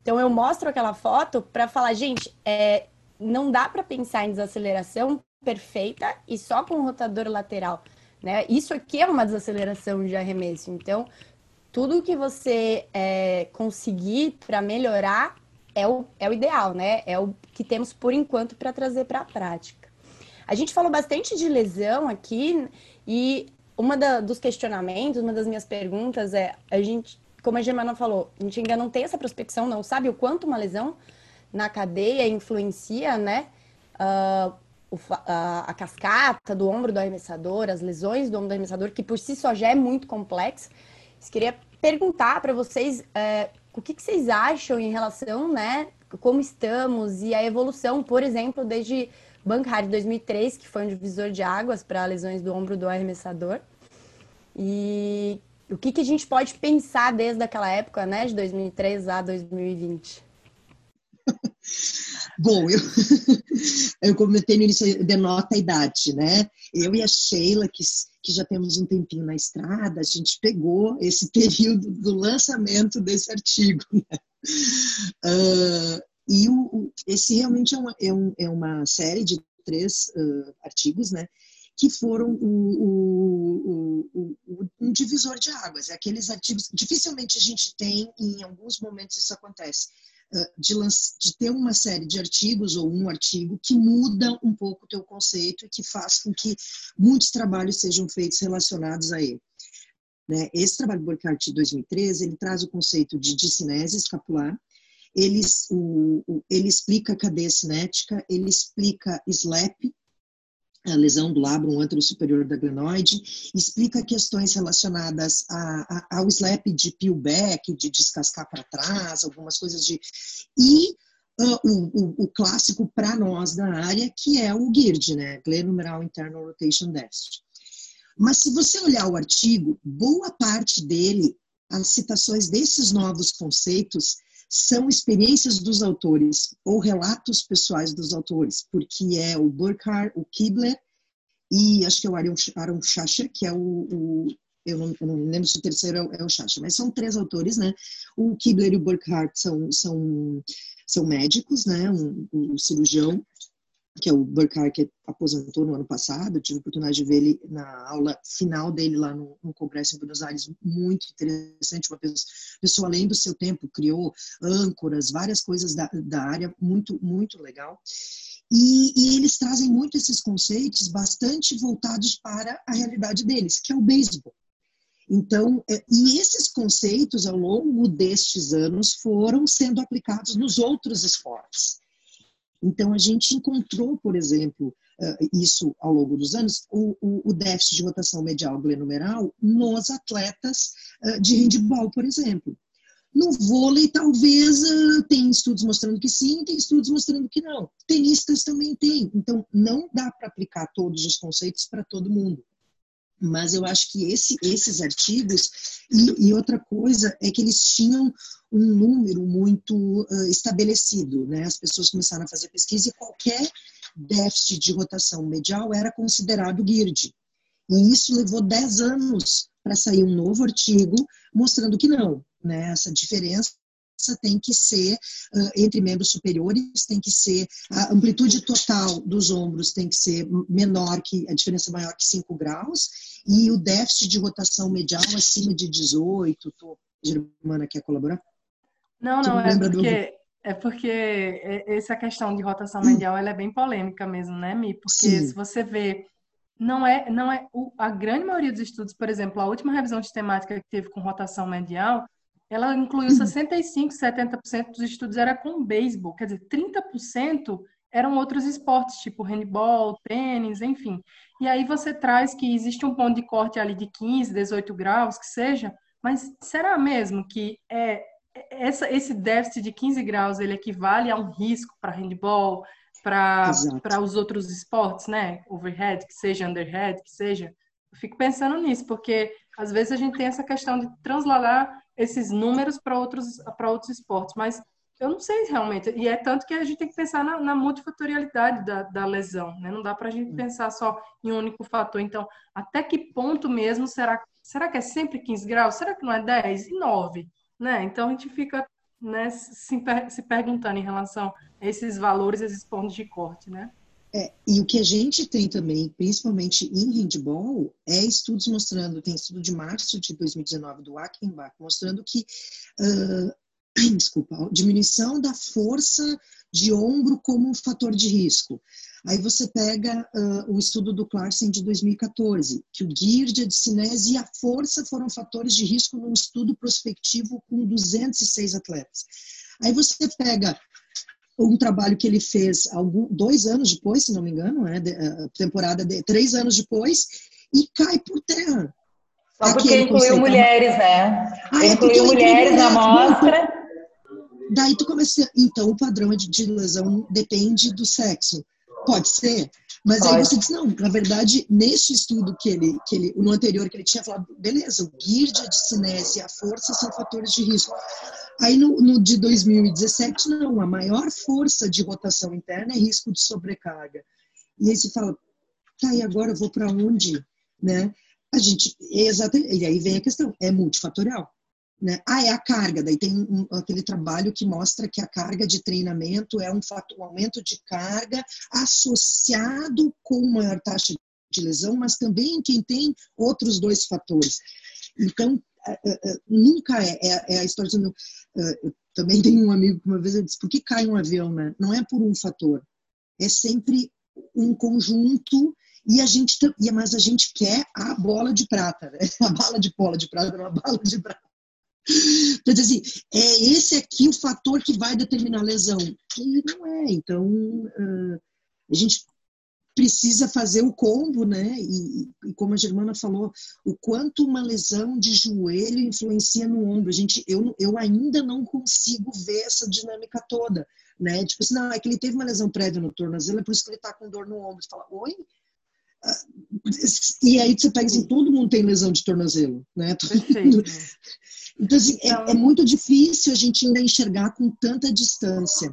Então, eu mostro aquela foto para falar, gente, é, não dá para pensar em desaceleração perfeita e só com rotador lateral. Né? Isso aqui é uma desaceleração de arremesso. Então, tudo que você é, conseguir para melhorar é o, é o ideal, né? É o que temos por enquanto para trazer para a prática. A gente falou bastante de lesão aqui e uma da, dos questionamentos, uma das minhas perguntas é, a gente, como a Germana falou, a gente ainda não tem essa prospecção, não sabe o quanto uma lesão na cadeia influencia, né? Uh, o, a, a, cascata do ombro do arremessador, as lesões do ombro do arremessador, que por si só já é muito complexo. Queria perguntar para vocês é, o que, que, vocês acham em relação, né? Como estamos e a evolução, por exemplo, desde Bancar de 2003, que foi um divisor de águas para lesões do ombro do arremessador. E o que, que a gente pode pensar desde aquela época, né, de 2003 a 2020? Bom, eu, eu comentei no início, denota a idade, né? Eu e a Sheila, que, que já temos um tempinho na estrada, a gente pegou esse período do lançamento desse artigo. Né? Uh, e o, esse realmente é uma, é, um, é uma série de três uh, artigos, né? Que foram o, o, um divisor de águas. É aqueles artigos. Dificilmente a gente tem, em alguns momentos isso acontece. Uh, de, de, ter uma série de artigos ou um artigo que muda um pouco o teu conceito e que faz com que muitos trabalhos sejam feitos relacionados a ele. Né? Esse trabalho Burkhardt de 2013, ele traz o conceito de discinese escapular, ele, o, o, ele explica cadeia cinética, ele explica SLAP, a lesão do lábio antero superior da glenoide, explica questões relacionadas a, a, ao SLAP de peel back, de descascar para trás, algumas coisas de... E uh, o, o, clássico para nós da área, que é o GIRD, né? Glenumeral Internal Rotation Deficit. Mas se você olhar o artigo, boa parte dele, as citações desses novos conceitos, são experiências dos autores ou relatos pessoais dos autores, porque é o Burkhardt, o Kibler e acho que é o Aaron, Chacha, que é o, o eu, não, eu não, lembro se o terceiro é o, é o mas são três autores, né? O Kibler e o Burkhardt são, são, são médicos, né? Um, um cirurgião que é o Burkhardt, que aposentou no ano passado, tive a oportunidade de ver ele na aula final dele lá no, no Congresso em Buenos Aires, muito interessante, uma pessoa além do seu tempo, criou âncoras, várias coisas da, da área, muito, muito legal. E, e, eles trazem muito esses conceitos bastante voltados para a realidade deles, que é o beisebol. Então, é, e esses conceitos ao longo destes anos foram sendo aplicados nos outros esportes. Então, a gente encontrou, por exemplo, isso ao longo dos anos, o, o, o déficit de rotação medial glenumeral nos atletas de handball, por exemplo. No vôlei, talvez tem estudos mostrando que sim, tem estudos mostrando que não. Tenistas também tem. Então, não dá para aplicar todos os conceitos para todo mundo. Mas eu acho que esse, esses artigos, e, e, outra coisa é que eles tinham um número muito uh, estabelecido, né? As pessoas começaram a fazer pesquisa e qualquer déficit de rotação medial era considerado GIRD. E isso levou 10 anos para sair um novo artigo mostrando que não, né? Essa diferença tem que ser uh, entre membros superiores, tem que ser a amplitude total dos ombros tem que ser menor que a diferença maior que 5 graus e o déficit de rotação medial acima de 18. Tô, Germana quer colaborar? Não, não, é porque, do... é porque essa questão de rotação medial ela é bem polêmica mesmo, né, Mi? Porque Sim. se você vê não é, não é a grande maioria dos estudos, por exemplo, a última revisão de temática que teve com rotação medial, ela incluiu 65, 70% dos estudos era com beisebol, quer dizer, 30% eram outros esportes, tipo handball, tênis, enfim. E aí você traz que existe um ponto de corte ali de 15, 18 graus, que seja, mas será mesmo que é, é essa, esse déficit de 15 graus ele equivale a um risco para handball, para os outros esportes, né? Overhead, que seja underhead, que seja. Eu fico pensando nisso, porque às vezes a gente tem essa questão de transladar esses números para outros, para outros esportes, mas eu não sei realmente. E é tanto que a gente tem que pensar na, na multifatorialidade da, da, lesão, né? Não dá para a gente pensar só em um único fator. Então, até que ponto mesmo será? Será que é sempre 15 graus? Será que não é 10 e 9? Né? Então, a gente fica né, se, se perguntando em relação a esses valores, esses pontos de corte, né? É, e o que a gente tem também, principalmente em handball, é estudos mostrando, tem estudo de março de 2019 do Achenbach, mostrando que, uh, desculpa, diminuição da força de ombro como um fator de risco. Aí você pega uh, o estudo do Clarkson de 2014, que o GIRD, a discinese e a força foram fatores de risco num estudo prospectivo com 206 atletas. Aí você pega um trabalho que ele fez algum, dois anos depois, se não me engano, né, uh, temporada de três anos depois, e cai por terra. Só porque incluiu mulheres, né? Ah, é incluiu mulheres na amostra. Daí tu começa, então o padrão de, de lesão depende do sexo. Pode ser, mas Pode. aí você diz, não, na verdade, nesse estudo que ele, que ele, no anterior que ele tinha falado, beleza, o GIRD, a discinese e a força são fatores de risco. Aí no, no, de 2017, não, a maior força de rotação interna é risco de sobrecarga. E aí você fala, tá, e agora eu vou para onde? Né? A gente, exatamente, e aí vem a questão, é multifatorial. Né? Ah, é a carga, daí tem um, aquele trabalho que mostra que a carga de treinamento é um, fator, um aumento de carga associado com maior taxa de lesão, mas também quem tem outros dois fatores. Então, nunca é, é, é, a história de. Eu também tenho um amigo que uma vez disse: por que cai um avião? Né? Não é por um fator, é sempre um conjunto. E a gente, mas a gente quer a bola de prata, né? a bala de bola de prata, não a bala de prata. Então, assim, é esse aqui o fator que vai determinar a lesão. E não é. Então, uh, a gente precisa fazer o combo, né? E, e, como a Germana falou, o quanto uma lesão de joelho influencia no ombro. A gente, eu, eu ainda não consigo ver essa dinâmica toda, né? Tipo assim, não, é que ele teve uma lesão prévia no tornozelo, é por isso que ele tá com dor no ombro. Você fala, oi? Ah, e aí você pega assim, todo mundo tem lesão de tornozelo, né? Então, assim, é, então, é, é, muito difícil a gente ainda enxergar com tanta distância.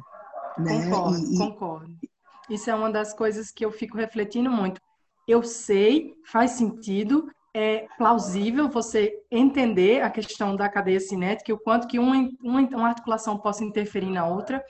Né? Concordo, e, concordo. Isso é uma das coisas que eu fico refletindo muito. Eu sei, faz sentido, é plausível você entender a questão da cadeia cinética, o quanto que uma, uma, uma articulação possa interferir na outra,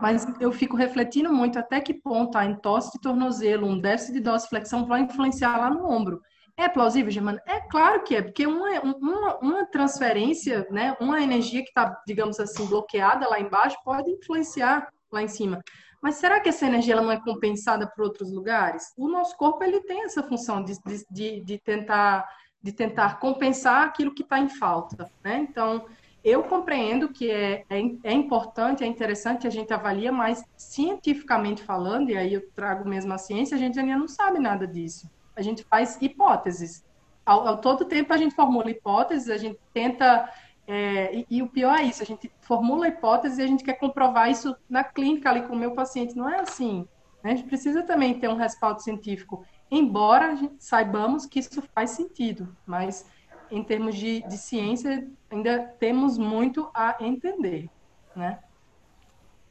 mas eu fico refletindo muito até que ponto a entorse de tornozelo, um déficit de dorsiflexão vai influenciar lá no ombro. É plausível, Germana? É claro que é, porque uma, uma, uma transferência, né, uma energia que está, digamos assim, bloqueada lá embaixo pode influenciar lá em cima. Mas será que essa energia ela não é compensada por outros lugares? O nosso corpo ele tem essa função de, de, de tentar de tentar compensar aquilo que está em falta, né? Então, eu compreendo que é, é, é, importante, é interessante, a gente avalia, mas cientificamente falando, e aí eu trago mesmo a ciência, a gente ainda não sabe nada disso. A gente faz hipóteses. Ao, ao todo tempo a gente formula hipóteses, a gente tenta é, e, e, o pior é isso, a gente formula a hipótese e a gente quer comprovar isso na clínica ali com o meu paciente. Não é assim. Né? A gente precisa também ter um respaldo científico, embora saibamos que isso faz sentido, mas em termos de, de ciência ainda temos muito a entender, né?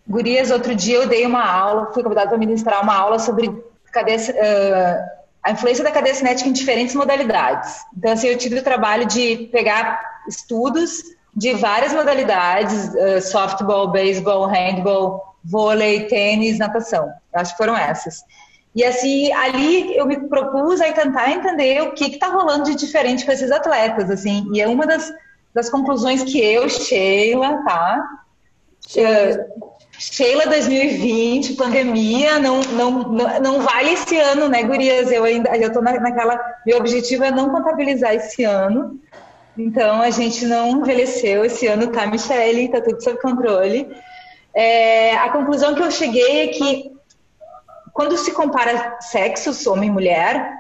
Gurias, outro dia eu dei uma aula, fui convidada para ministrar uma aula sobre uh, a influência da cadeia cinética em diferentes modalidades. Então, assim, eu tive o trabalho de pegar estudos de várias modalidades, uh, softball, beisebol, handball, vôlei, tênis, natação. Acho que foram essas. E assim, ali eu me propus a tentar entender o que está rolando de diferente com esses atletas, assim. E é uma das, das conclusões que eu, Sheila, tá? Sheila. Sheila 2020, pandemia, não, não, não, não vale esse ano, né, gurias? Eu ainda, eu tô na, naquela, meu objetivo é não contabilizar esse ano. Então, a gente não envelheceu esse ano, tá, Michele? Tá tudo sob controle. É, a conclusão que eu cheguei é que quando se compara sexos, homem e mulher,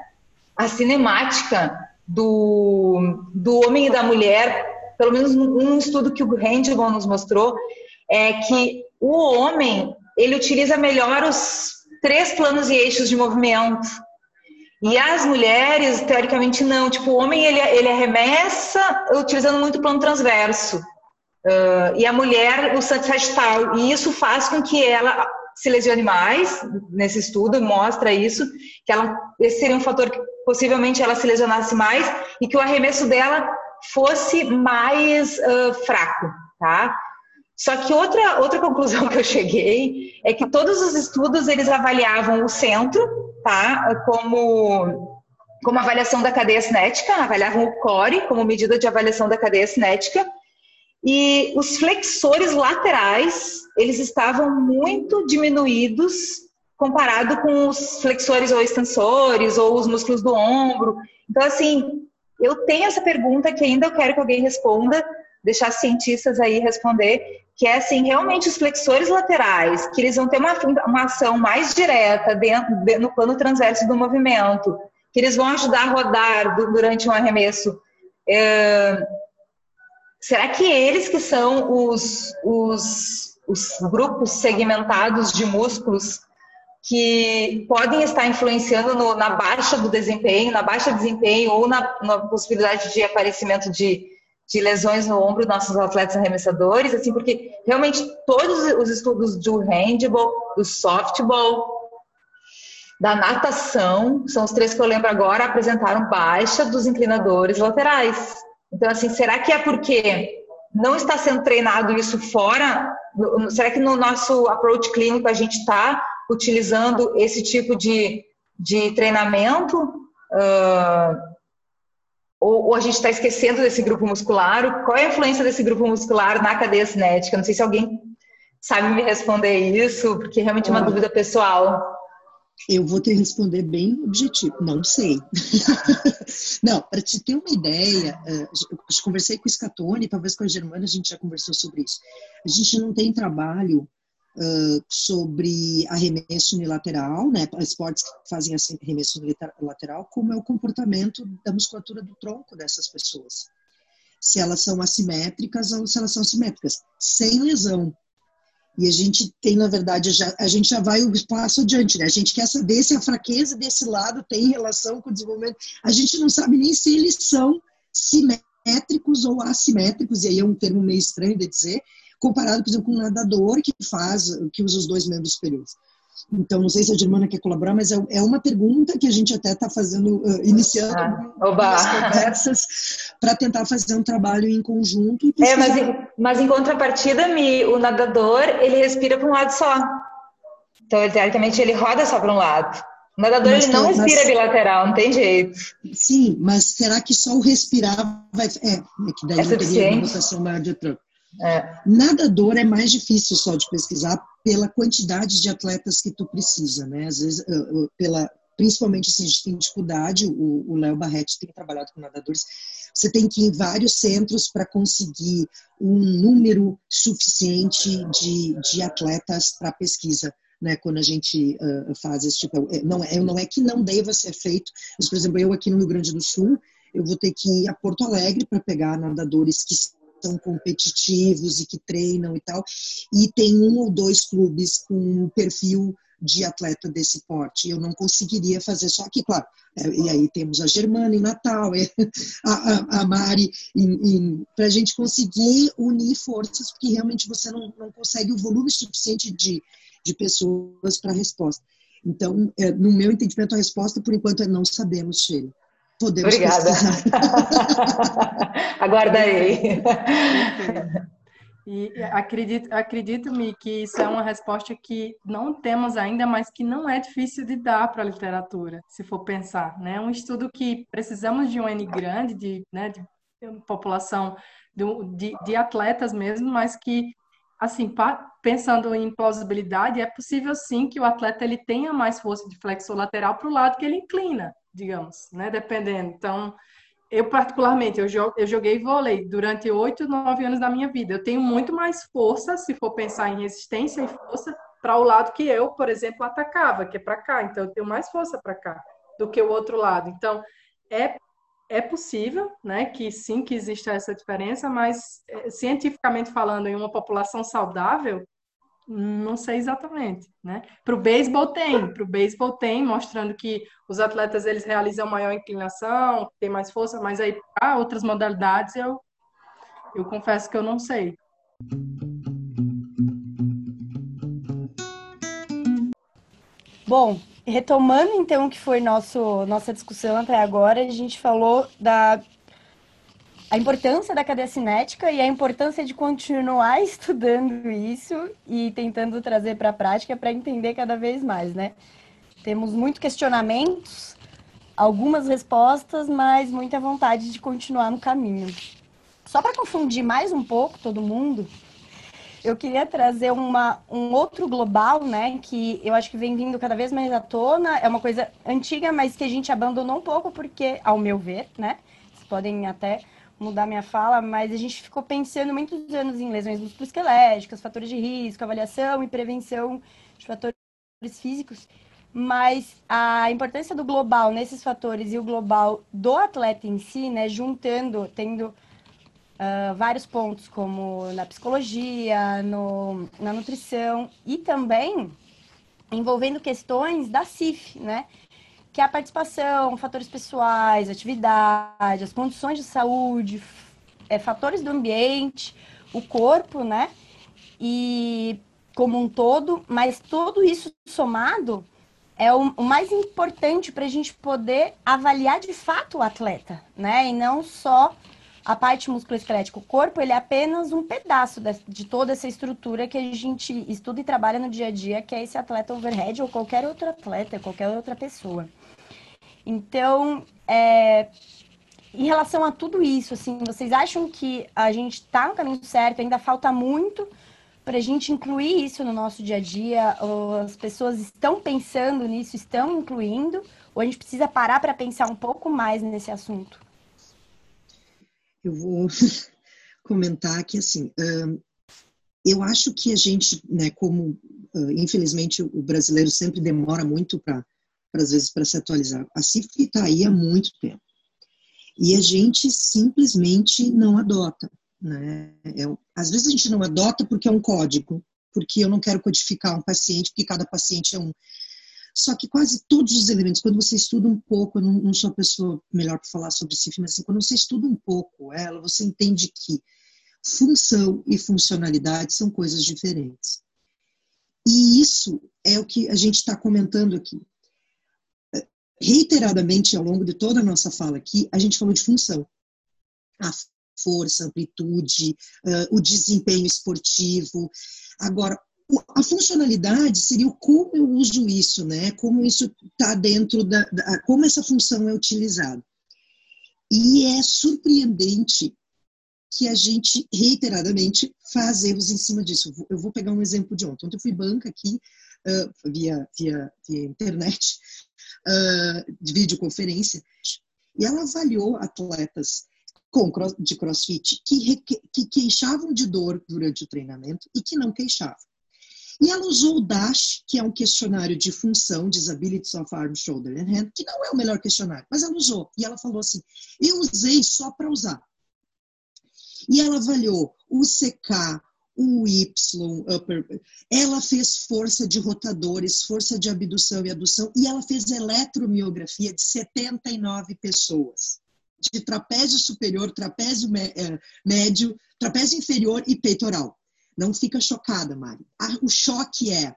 a cinemática do, do homem e da mulher, pelo menos num estudo que o Handball nos mostrou, é que o homem ele utiliza melhor os três planos e eixos de movimento. E as mulheres, teoricamente, não. Tipo, o homem, ele, ele arremessa utilizando muito o plano transverso. Uh, e a mulher, o sagital. E isso faz com que ela se lesione mais, nesse estudo mostra isso, que ela, esse seria um fator que possivelmente ela se lesionasse mais e que o arremesso dela fosse mais uh, fraco, tá? Só que outra, outra conclusão que eu cheguei é que todos os estudos eles avaliavam o centro, tá? Como, como avaliação da cadeia cinética, avaliavam o core como medida de avaliação da cadeia cinética, e os flexores laterais, eles estavam muito diminuídos comparado com os flexores ou extensores ou os músculos do ombro. Então, assim, eu tenho essa pergunta que ainda eu quero que alguém responda, deixar cientistas aí responder, que é assim, realmente os flexores laterais, que eles vão ter uma, uma ação mais direta dentro, no plano transverso do movimento, que eles vão ajudar a rodar durante um arremesso. É, será que eles que são os, os, os grupos segmentados de músculos que podem estar influenciando no, na baixa do desempenho, na baixa desempenho ou na, na possibilidade de aparecimento de, de, lesões no ombro nossos atletas arremessadores, assim, porque realmente todos os estudos do handball, do softball, da natação, são os três que eu lembro agora, apresentaram baixa dos inclinadores laterais. Então, assim, será que é porque não está sendo treinado isso fora? Será que no nosso approach clínico a gente está utilizando esse tipo de, de treinamento? Uh, ou, ou, a gente está esquecendo desse grupo muscular? Qual é a influência desse grupo muscular na cadeia cinética? Não sei se alguém sabe me responder isso, porque é realmente é uma dúvida pessoal. Eu vou te responder bem objetivo. Não sei. não, para te ter uma ideia, eh, eu conversei com o Scatone, talvez com a Germana a gente já conversou sobre isso. A gente não tem trabalho sobre arremesso unilateral, né? Esportes que fazem arremesso unilateral, como é o comportamento da musculatura do tronco dessas pessoas. Se elas são assimétricas ou se elas são simétricas, sem lesão. E a gente tem, na verdade, já, a gente já vai um passo adiante, né? A gente quer saber se a fraqueza desse lado tem relação com o desenvolvimento. A gente não sabe nem se eles são simétricos ou assimétricos, e aí é um termo meio estranho de dizer, comparado, por exemplo, com um nadador que faz, que usa os dois membros superiores. Então, não sei se a Germana quer colaborar, mas é, é uma pergunta que a gente até está fazendo, uh, iniciando ah, as conversas para tentar fazer um trabalho em conjunto. É, mas em, mas em contrapartida, Mi, o nadador, ele respira para um lado só. Então, teoricamente, ele roda só para um lado. O nadador mas, ele não respira mas, bilateral, não tem jeito. Sim, mas será que só o respirar vai. É, é que daí é teria uma rotação maior de tronco. É. Nadador é mais difícil só de pesquisar pela quantidade de atletas que tu precisa, né? Às vezes, pela, principalmente se a gente tem dificuldade, o Léo Barretti tem trabalhado com nadadores, você tem que ir em vários centros para conseguir um número suficiente de, de atletas para pesquisa. Né, quando a gente uh, faz esse tipo, é, não é, não é que não deva ser feito, mas, por exemplo, eu aqui no Rio Grande do Sul, eu vou ter que ir a Porto Alegre para pegar nadadores que são competitivos e que treinam e tal, e tem um ou dois clubes com um perfil de atleta desse porte. Eu não conseguiria fazer só aqui, claro. É, e aí temos a Germana em Natal, a, a, a Mari, para a gente conseguir unir forças, porque realmente você não, não consegue o volume suficiente de, de pessoas para a resposta. Então, é, no meu entendimento, a resposta, por enquanto, é não sabemos, Sheila. Podemos Obrigada. Aguarda aí. E acredito, acredito-me que isso é uma resposta que não temos ainda, mas que não é difícil de dar para a literatura, se for pensar. Né? É um estudo que precisamos de um N grande, de, né, de população de, de atletas mesmo, mas que, assim, pensando em plausibilidade, é possível sim que o atleta ele tenha mais força de flexor lateral para o lado que ele inclina, digamos, né? dependendo. Então, eu particularmente, eu, eu joguei vôlei durante oito, nove anos da minha vida. Eu tenho muito mais força, se for pensar em resistência e força, para o lado que eu, por exemplo, atacava, que é para cá. Então, eu tenho mais força para cá do que o outro lado. Então, é, é possível, né, que sim, que exista essa diferença, mas é, cientificamente falando, em uma população saudável, não sei exatamente, né? Para o beisebol tem, para o beisebol tem, mostrando que os atletas eles realizam maior inclinação, tem mais força, mas aí para outras modalidades eu eu confesso que eu não sei. Bom, retomando então o que foi nosso nossa discussão até agora, a gente falou da a importância da cadeia cinética e a importância de continuar estudando isso e tentando trazer para a prática para entender cada vez mais, né? Temos muitos questionamentos, algumas respostas, mas muita vontade de continuar no caminho. Só para confundir mais um pouco todo mundo, eu queria trazer uma, um outro global, né, que eu acho que vem vindo cada vez mais à tona. É uma coisa antiga, mas que a gente abandonou um pouco, porque, ao meu ver, né, vocês podem até mudar minha fala, mas a gente ficou pensando muitos anos em lesões musculoesqueléticas, fatores de risco, avaliação e prevenção de fatores físicos, mas a importância do global nesses fatores e o global do atleta em si, né, juntando, tendo uh, vários pontos como na psicologia, no, na nutrição e também envolvendo questões da CIF, né, que é a participação, fatores pessoais, atividade, as condições de saúde, é, fatores do ambiente, o corpo, né? E como um todo, mas tudo isso somado é o, o mais importante para a gente poder avaliar de fato o atleta, né? E não só a parte musculoesquelética. O corpo ele é apenas um pedaço de, toda essa estrutura que a gente estuda e trabalha no dia a dia, que é esse atleta overhead ou qualquer outro atleta, qualquer outra pessoa. Então, é, em relação a tudo isso, assim, vocês acham que a gente está no caminho certo? Ainda falta muito para a gente incluir isso no nosso dia a dia? Ou as pessoas estão pensando nisso, estão incluindo? Ou a gente precisa parar para pensar um pouco mais nesse assunto? Eu vou comentar que, assim, eu acho que a gente, né, como, infelizmente, o brasileiro sempre demora muito para às vezes para se atualizar. A CIF está aí há muito tempo. E a gente simplesmente não adota. Né? É, às vezes a gente não adota porque é um código, porque eu não quero codificar um paciente, porque cada paciente é um. Só que quase todos os elementos, quando você estuda um pouco, eu não, não sou a pessoa melhor para falar sobre CIF, mas assim, quando você estuda um pouco ela, você entende que função e funcionalidade são coisas diferentes. E isso é o que a gente está comentando aqui reiteradamente ao longo de toda a nossa fala aqui, a gente falou de função. A força, amplitude, uh, o desempenho esportivo. Agora, a funcionalidade seria o como eu uso isso, né? Como isso está dentro da, da, como essa função é utilizada. E é surpreendente que a gente reiteradamente faz erros em cima disso. Eu vou pegar um exemplo de ontem. Ontem eu fui banca aqui uh, via, via, via internet uh, de videoconferência, e ela avaliou atletas com, de crossfit que, que queixavam de dor durante o treinamento e que não queixavam. E ela usou o DASH, que é um questionário de função, Disabilities of Arm, Shoulder and Hand, que não é o melhor questionário, mas ela usou. E ela falou assim: eu usei só para usar. E ela avaliou o CK, o Y, upper, ela fez força de rotadores, força de abdução e adução, e ela fez eletromiografia de 79 pessoas, de trapézio superior, trapézio eh, médio, trapézio inferior e peitoral. Não fica chocada, Mari. O choque é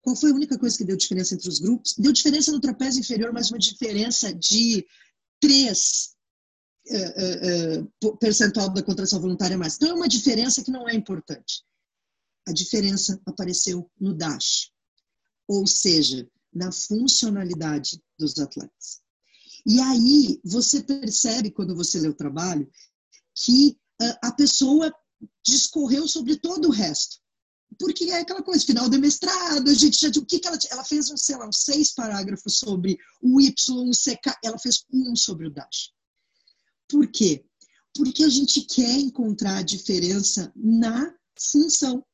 Qual foi a única coisa que deu diferença entre os grupos? Deu diferença no trapézio inferior, mas uma diferença de 3 uh, uh, percentual da contração voluntária mais. Então é uma diferença que não é importante. A diferença apareceu no DASH, ou seja, na funcionalidade dos atletas. E aí você percebe, quando você lê o trabalho, que uh, a pessoa discorreu sobre todo o resto. Porque é aquela coisa, final de mestrado, a gente já o que, que ela ela fez, um, sei lá, uns seis parágrafos sobre o Y, o CK, ela fez um sobre o Dash. Por quê? Porque a gente quer encontrar a diferença na função,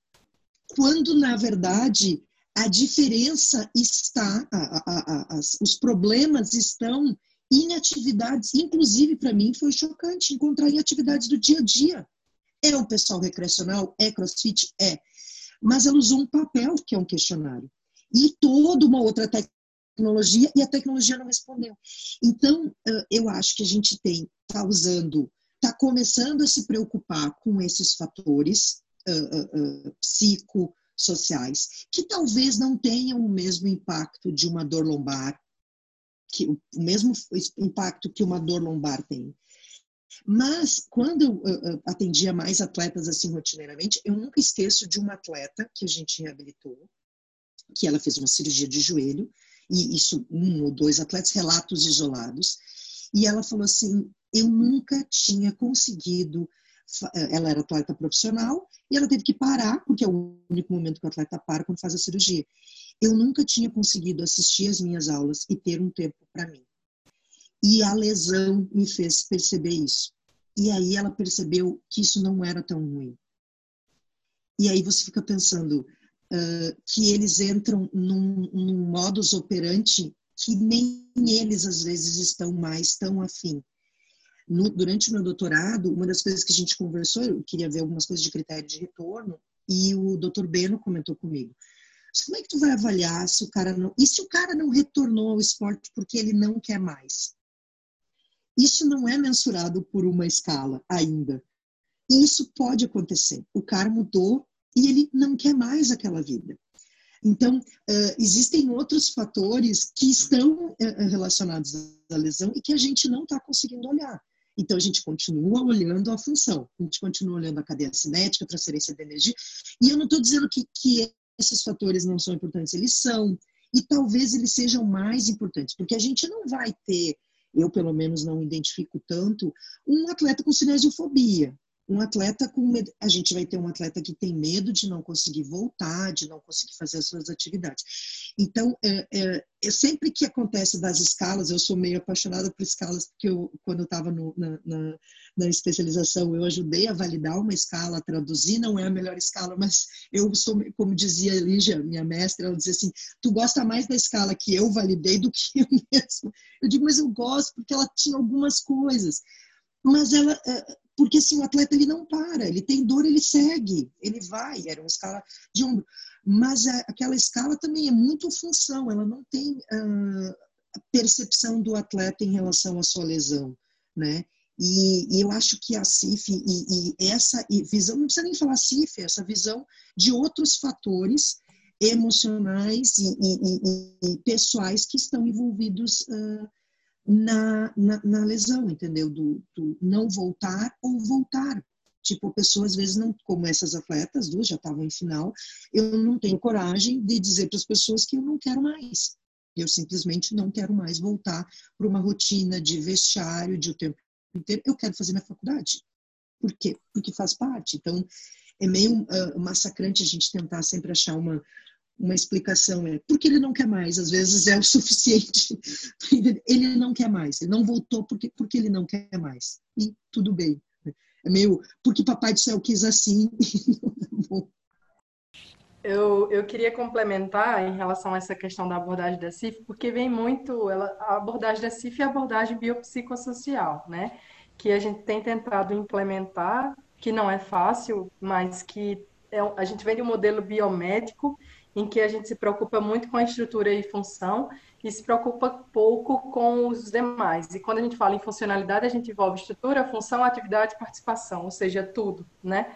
quando na verdade a diferença está, a, a, a, os problemas estão em atividades, inclusive para mim foi chocante encontrar em atividades do dia a dia. É um pessoal recreacional? É crossfit? É. Mas ela usou um papel, que é um questionário, e toda uma outra tecnologia, e a tecnologia não respondeu. Então, eu acho que a gente tem, está usando, está começando a se preocupar com esses fatores uh, uh, uh, psicossociais, que talvez não tenham o mesmo impacto de uma dor lombar, que o mesmo impacto que uma dor lombar tem. Mas quando eu atendia mais atletas assim rotineiramente, eu nunca esqueço de uma atleta que a gente reabilitou, que ela fez uma cirurgia de joelho, e isso um ou dois atletas, relatos isolados, e ela falou assim: eu nunca tinha conseguido. Ela era atleta profissional e ela teve que parar, porque é o único momento que o atleta para quando faz a cirurgia. Eu nunca tinha conseguido assistir às minhas aulas e ter um tempo para mim. E a lesão me fez perceber isso. E aí ela percebeu que isso não era tão ruim. E aí você fica pensando uh, que eles entram num, num modus operandi que nem eles às vezes estão mais tão afim. No, durante o meu doutorado, uma das coisas que a gente conversou, eu queria ver algumas coisas de critério de retorno, e o doutor Beno comentou comigo. Como é que tu vai avaliar se o cara não. E se o cara não retornou ao esporte porque ele não quer mais? Isso não é mensurado por uma escala ainda. E isso pode acontecer. O cara mudou e ele não quer mais aquela vida. Então, uh, existem outros fatores que estão uh, relacionados à lesão e que a gente não está conseguindo olhar. Então, a gente continua olhando a função, a gente continua olhando a cadeia cinética, a transferência de energia, e eu não estou dizendo que, que esses fatores não são importantes, eles são, e talvez eles sejam mais importantes, porque a gente não vai ter, eu pelo menos não identifico tanto, um atleta com cinesiofobia um atleta com medo, a gente vai ter um atleta que tem medo de não conseguir voltar, de não conseguir fazer as suas atividades. Então, é, é, é sempre que acontece das escalas, eu sou meio apaixonada por escalas, porque eu, quando eu estava na, na, na, especialização, eu ajudei a validar uma escala, traduzir, não é a melhor escala, mas eu sou, como dizia a Lígia, minha mestra, ela dizia assim, tu gosta mais da escala que eu validei do que eu mesma. Eu digo, mas eu gosto porque ela tinha algumas coisas mas ela é, porque assim, o atleta ele não para, ele tem dor, ele segue, ele vai, era uma escala de ombro. Mas a, aquela escala também é muito função, ela não tem uh, percepção do atleta em relação à sua lesão, né? E, e eu acho que a CIF e, e, essa visão, não precisa nem falar CIF, essa visão de outros fatores emocionais e, pessoais que estão envolvidos uh, na, na, na lesão, entendeu? Do, do, não voltar ou voltar. Tipo, a pessoa às vezes não, como essas atletas, duas já estavam em final, eu não tenho coragem de dizer para as pessoas que eu não quero mais. Eu simplesmente não quero mais voltar para uma rotina de vestiário, de o tempo inteiro. Eu quero fazer minha faculdade. Por quê? Porque faz parte. Então, é meio uh, massacrante a gente tentar sempre achar uma, uma explicação é porque ele não quer mais, às vezes é o suficiente. ele não quer mais, ele não voltou porque, porque ele não quer mais. E tudo bem. É meio porque Papai do Céu quis assim. eu, eu queria complementar em relação a essa questão da abordagem da CIF, porque vem muito ela, a abordagem da CIF é a abordagem biopsicossocial, né? Que a gente tem tentado implementar, que não é fácil, mas que é, a gente vem de um modelo biomédico em que a gente se preocupa muito com a estrutura e função e se preocupa pouco com os demais. E quando a gente fala em funcionalidade, a gente envolve estrutura, função, atividade participação, ou seja, tudo, né?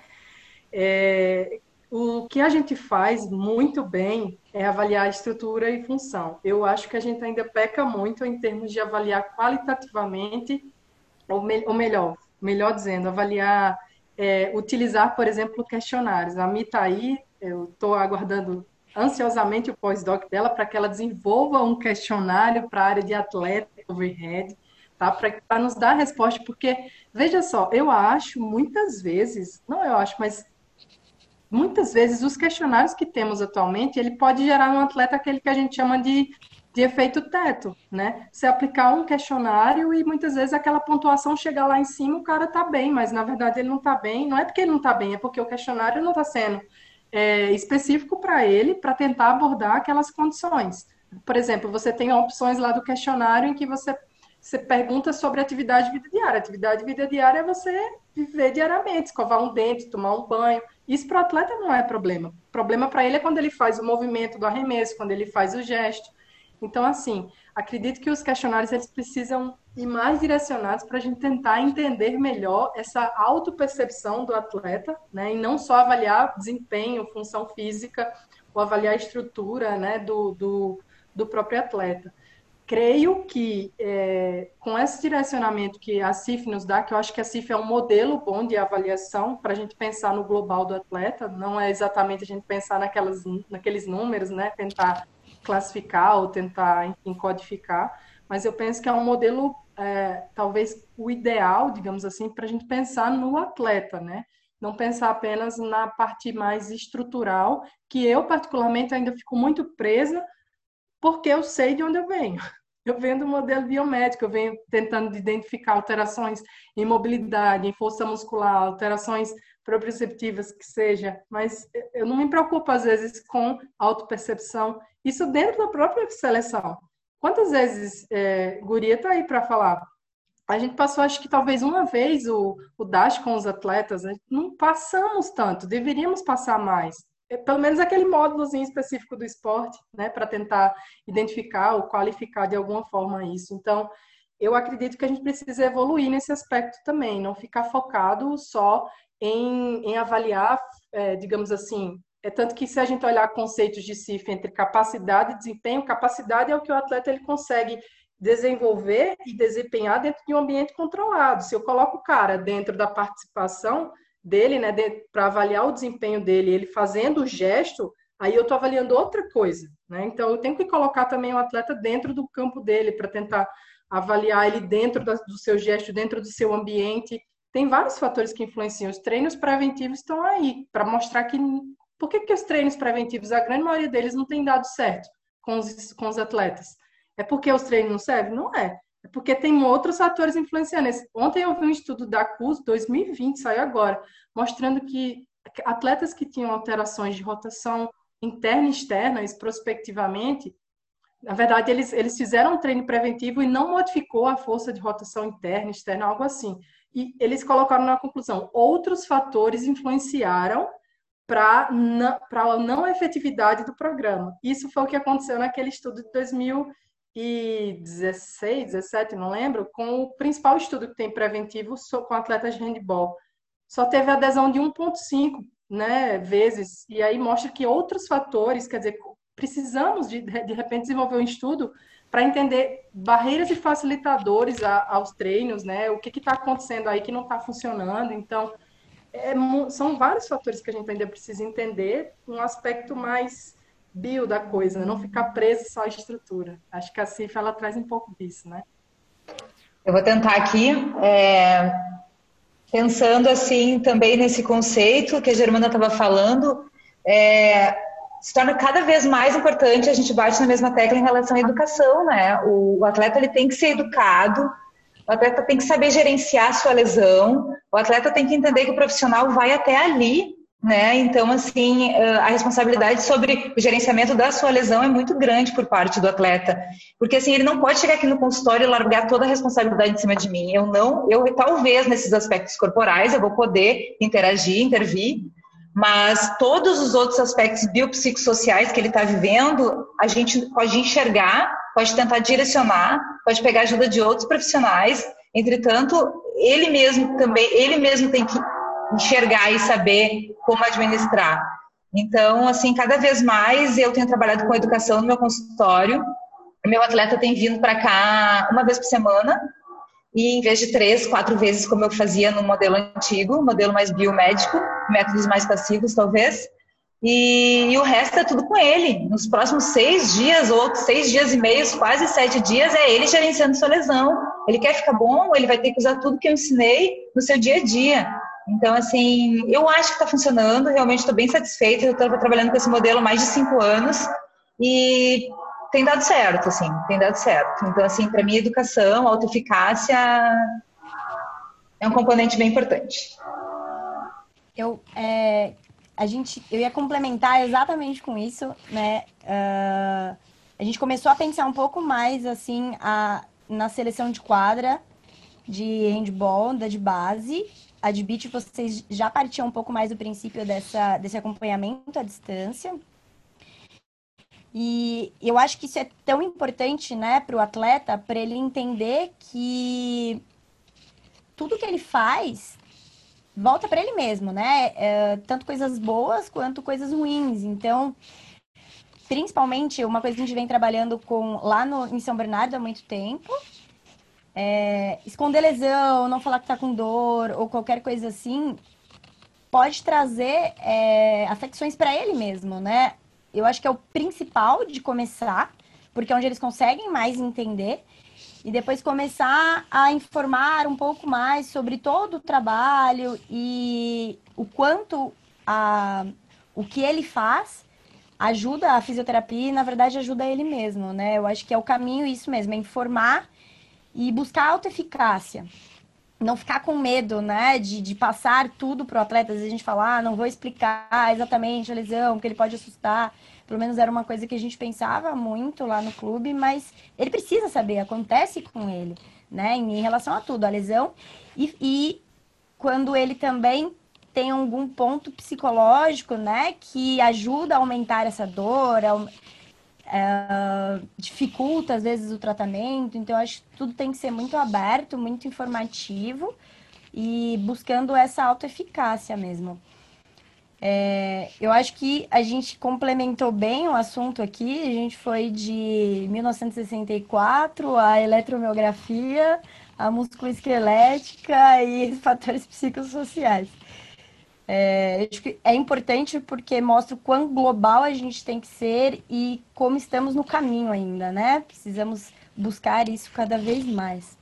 É, o que a gente faz muito bem é avaliar estrutura e função. Eu acho que a gente ainda peca muito em termos de avaliar qualitativamente, ou, me, ou melhor, melhor dizendo, avaliar, é, utilizar, por exemplo, questionários. A Mi está aí, eu estou aguardando ansiosamente o pós-doc dela para que ela desenvolva um questionário para a área de atleta overhead, tá? Para nos dar a resposta, porque, veja só, eu acho muitas vezes, não eu acho, mas muitas vezes os questionários que temos atualmente, ele pode gerar um atleta aquele que a gente chama de, de efeito teto, né? Você aplicar um questionário e muitas vezes aquela pontuação chegar lá em cima, o cara tá bem, mas na verdade ele não tá bem, não é porque ele não tá bem, é porque o questionário não está sendo é, específico para ele, para tentar abordar aquelas condições. Por exemplo, você tem opções lá do questionário em que você você pergunta sobre atividade de vida diária. Atividade de vida diária é você viver diariamente, escovar um dente, tomar um banho. Isso para o atleta não é problema. Problema para ele é quando ele faz o movimento do arremesso, quando ele faz o gesto. Então, assim, acredito que os questionários eles precisam ir mais direcionados para a gente tentar entender melhor essa autopercepção do atleta, né? E não só avaliar desempenho, função física, ou avaliar a estrutura, né, do, do, do próprio atleta creio que é, com esse direcionamento que a CIF nos dá, que eu acho que a CIF é um modelo bom de avaliação para a gente pensar no global do atleta, não é exatamente a gente pensar naquelas, naqueles números, né, tentar classificar ou tentar, enfim, codificar, mas eu penso que é um modelo, é, talvez o ideal, digamos assim, para a gente pensar no atleta, né, não pensar apenas na parte mais estrutural, que eu particularmente ainda fico muito presa porque eu sei de onde eu venho. Eu venho do modelo biomédico, eu venho tentando identificar alterações em mobilidade, em força muscular, alterações proprioceptivas que seja, mas eu não me preocupo às vezes com autopercepção, isso dentro da própria seleção. Quantas vezes, é, Guria está aí para falar, a gente passou, acho que talvez uma vez o, o DASH com os atletas, não passamos tanto, deveríamos passar mais. É, pelo menos aquele módulozinho específico do esporte, né, para tentar identificar ou qualificar de alguma forma isso. Então, eu acredito que a gente precisa evoluir nesse aspecto também, não ficar focado só em, em avaliar, é, digamos assim, é tanto que se a gente olhar conceitos de CIF entre capacidade e desempenho, capacidade é o que o atleta ele consegue desenvolver e desempenhar dentro de um ambiente controlado. Se eu coloco o cara dentro da participação, dele, né, para avaliar o desempenho dele, ele fazendo o gesto, aí eu estou avaliando outra coisa, né? Então eu tenho que colocar também o atleta dentro do campo dele para tentar avaliar ele dentro da, do seu gesto, dentro do seu ambiente. Tem vários fatores que influenciam. Os treinos preventivos estão aí para mostrar que por que, que os treinos preventivos, a grande maioria deles não tem dado certo com os, com os atletas. É porque os treinos não servem? Não é. É porque tem outros fatores influenciando. Ontem eu vi um estudo da CUS 2020, saiu agora, mostrando que atletas que tinham alterações de rotação interna e externa, prospectivamente, na verdade, eles, eles fizeram um treino preventivo e não modificou a força de rotação interna, externa, algo assim. E eles colocaram na conclusão, outros fatores influenciaram para a não efetividade do programa. Isso foi o que aconteceu naquele estudo de 2020 2016, 17, não lembro, com o principal estudo que tem preventivo com atletas de handball. Só teve adesão de 1,5 né, vezes, e aí mostra que outros fatores, quer dizer, precisamos de, de repente desenvolver um estudo para entender barreiras e facilitadores a, aos treinos, né, o que está acontecendo aí que não está funcionando. Então, é, são vários fatores que a gente ainda precisa entender, um aspecto mais bio da coisa, né? não ficar preso só à estrutura. Acho que a CIF ela traz um pouco disso, né? Eu vou tentar aqui, é, pensando assim também nesse conceito que a Germana estava falando, é, se torna cada vez mais importante a gente bate na mesma tecla em relação à educação, né? O, o atleta ele tem que ser educado, o atleta tem que saber gerenciar a sua lesão, o atleta tem que entender que o profissional vai até ali né? Então, assim, a responsabilidade sobre o gerenciamento da sua lesão é muito grande por parte do atleta, porque assim ele não pode chegar aqui no consultório e largar toda a responsabilidade em cima de mim. Eu não, eu talvez nesses aspectos corporais eu vou poder interagir, intervir, mas todos os outros aspectos biopsicossociais que ele está vivendo, a gente pode enxergar, pode tentar direcionar, pode pegar ajuda de outros profissionais. Entretanto, ele mesmo também, ele mesmo tem que enxergar e saber como administrar. Então, assim, cada vez mais eu tenho trabalhado com educação no meu consultório. Meu atleta tem vindo para cá uma vez por semana, e em vez de três, quatro vezes, como eu fazia no modelo antigo, modelo mais biomédico, métodos mais passivos, talvez. E, e, o resto é tudo com ele. Nos próximos seis dias, ou seis dias e meio, quase sete dias, é ele gerenciando sua lesão. Ele quer ficar bom, ele vai ter que usar tudo que eu ensinei no seu dia a dia. Então, assim, eu acho que está funcionando, realmente estou bem satisfeita. Eu estou trabalhando com esse modelo há mais de cinco anos e tem dado certo, assim, tem dado certo. Então, assim, para mim, educação, autoeficácia é um componente bem importante. Eu, é, a gente, eu ia complementar exatamente com isso, né? Uh, a gente começou a pensar um pouco mais, assim, a, na seleção de quadra de handball, da de base. A de beach, vocês já partiam um pouco mais do princípio dessa, desse acompanhamento à distância. E eu acho que isso é tão importante, né, para o atleta, para ele entender que tudo que ele faz volta para ele mesmo, né? É, tanto coisas boas quanto coisas ruins. Então, principalmente, uma coisa que a gente vem trabalhando com lá no, em São Bernardo há muito tempo. É, esconder lesão, não falar que tá com dor ou qualquer coisa assim, pode trazer é, afecções para ele mesmo, né? Eu acho que é o principal de começar, porque é onde eles conseguem mais entender e depois começar a informar um pouco mais sobre todo o trabalho e o quanto a, o que ele faz ajuda a fisioterapia e, na verdade, ajuda ele mesmo, né? Eu acho que é o caminho isso mesmo, é informar e buscar autoeficácia. Não ficar com medo, né, de, de passar tudo para o atleta. Às vezes a gente fala, ah, não vou explicar exatamente a lesão, porque ele pode assustar. Pelo menos era uma coisa que a gente pensava muito lá no clube, mas ele precisa saber, acontece com ele, né? Em relação a tudo, a lesão. E, e quando ele também tem algum ponto psicológico, né, que ajuda a aumentar essa dor, é, dificulta às vezes o tratamento. Então, acho que tudo tem que ser muito aberto, muito informativo e buscando essa autoeficácia mesmo. É, eu acho que a gente complementou bem o assunto aqui. A gente foi de 1964 a eletromiografia, a musculoesquelética e fatores psicossociais. É, acho que é importante porque mostra o quão global a gente tem que ser e como estamos no caminho ainda, né? Precisamos buscar isso cada vez mais.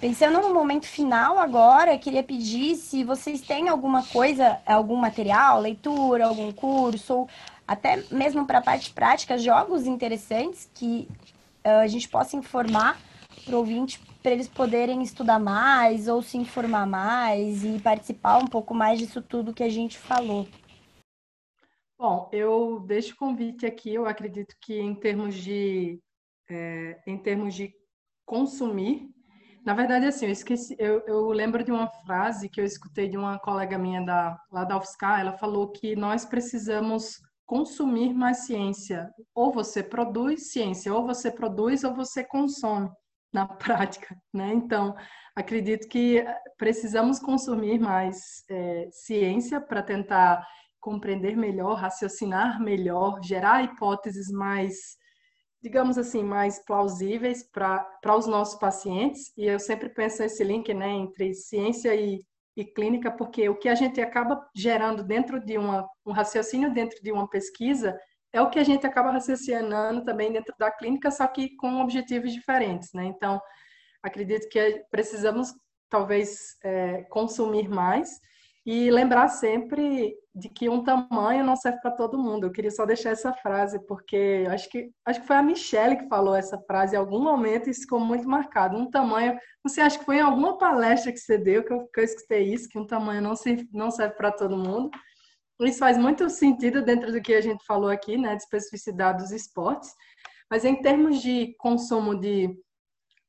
Pensando no momento final agora, queria pedir se vocês têm alguma coisa, algum material, leitura, algum curso, ou até mesmo para a parte prática, jogos interessantes que uh, a gente possa informar para o ouvinte, para eles poderem estudar mais ou se informar mais e participar um pouco mais disso tudo que a gente falou. Bom, eu deixo o convite aqui. Eu acredito que em termos de, é, em termos de consumir na verdade, assim, eu esqueci, eu, eu, lembro de uma frase que eu escutei de uma colega minha da, lá da UFSCar, ela falou que nós precisamos consumir mais ciência. Ou você produz ciência, ou você produz ou você consome na prática, né? Então, acredito que precisamos consumir mais é, ciência para tentar compreender melhor, raciocinar melhor, gerar hipóteses mais digamos assim, mais plausíveis para os nossos pacientes. E eu sempre penso esse link né, entre ciência e, e clínica, porque o que a gente acaba gerando dentro de uma, um raciocínio, dentro de uma pesquisa, é o que a gente acaba raciocinando também dentro da clínica, só que com objetivos diferentes. Né? Então, acredito que precisamos, talvez, é, consumir mais e lembrar sempre de que um tamanho não serve para todo mundo. Eu queria só deixar essa frase, porque acho que, acho que foi a Michelle que falou essa frase em algum momento e ficou muito marcado. Um tamanho, você acha que foi em alguma palestra que você deu que eu, que eu escutei isso, que um tamanho não, se, não serve para todo mundo. Isso faz muito sentido dentro do que a gente falou aqui, né, de especificidade dos esportes. Mas em termos de consumo de,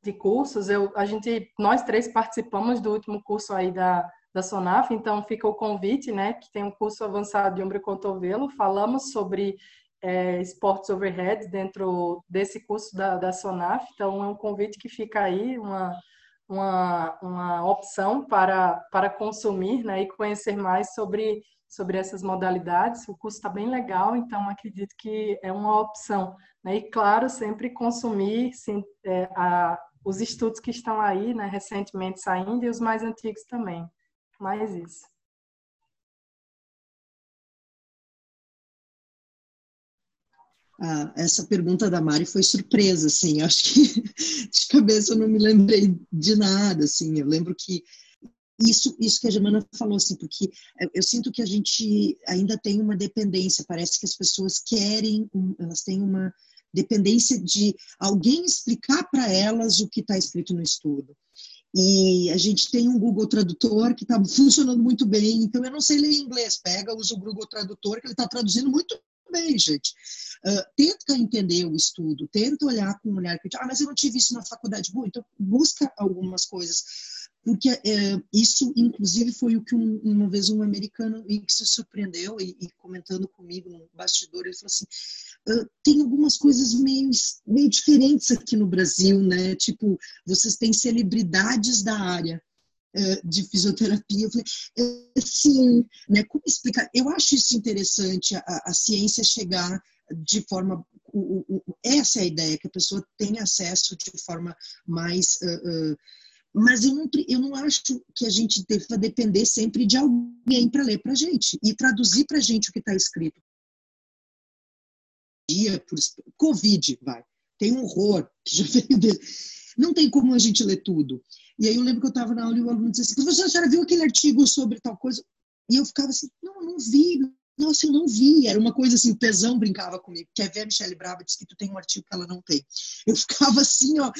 de cursos, eu, a gente, nós três participamos do último curso aí da da SONAF, então fica o convite, né, que tem um curso avançado de ombro e cotovelo, falamos sobre é, esportes overhead dentro desse curso da, da SONAF, então é um convite que fica aí, uma, uma, uma opção para, para consumir né, e conhecer mais sobre, sobre essas modalidades. O curso está bem legal, então acredito que é uma opção. Né? E, claro, sempre consumir sim, é, a, os estudos que estão aí, né, recentemente saindo, e os mais antigos também. Mais isso. Ah, essa pergunta da Mari foi surpresa, assim, acho que de cabeça eu não me lembrei de nada, assim, eu lembro que isso, isso que a Germana falou, assim, porque eu sinto que a gente ainda tem uma dependência, parece que as pessoas querem, elas têm uma dependência de alguém explicar para elas o que está escrito no estudo. E a gente tem um Google Tradutor que está funcionando muito bem, então eu não sei ler inglês, pega, usa o Google Tradutor, que ele está traduzindo muito bem, gente. Uh, tenta entender o estudo, tenta olhar com um olhar crítico. Ah, mas eu não tive isso na faculdade. Bom, então busca algumas coisas. Porque uh, isso, inclusive, foi o que um, uma vez um americano que se surpreendeu e, e, comentando comigo no bastidor, ele falou assim, uh, tem algumas coisas meio, meio diferentes aqui no Brasil, né? Tipo, vocês têm celebridades da área de fisioterapia. Eu falei, sim, né? Como explicar? Eu acho isso interessante, a, a ciência chegar de forma. O, o, essa é a ideia, que a pessoa tenha acesso de forma mais. Uh, uh, mas eu não, eu não acho que a gente deva depender sempre de alguém para ler para gente e traduzir para gente o que está escrito. Dia por Covid, vai. Tem um horror que já veio dele. Não tem como a gente ler tudo. E aí eu lembro que eu estava na aula e o aluno disse assim, professor, a senhora viu aquele artigo sobre tal coisa? E eu ficava assim, não, não vi, nossa, eu não vi. Era uma coisa assim, o pesão brincava comigo. Quer ver a Michelle Brava? Disse que tu tem um artigo que ela não tem. Eu ficava assim, ó.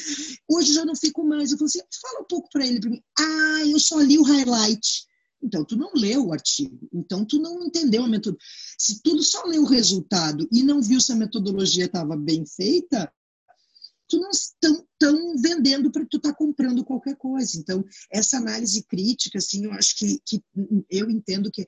Hoje já não fico mais. Eu falei assim, fala um pouco para ele, para mim. Ah, eu só li o highlight. Então, tu não leu o artigo. Então, tu não entendeu a metodologia. Se tu só leu o resultado e não viu se a metodologia estava bem feita, tu não estão tão vendendo para tu estar tá comprando qualquer coisa. Então, essa análise crítica, assim, eu acho que, que eu entendo que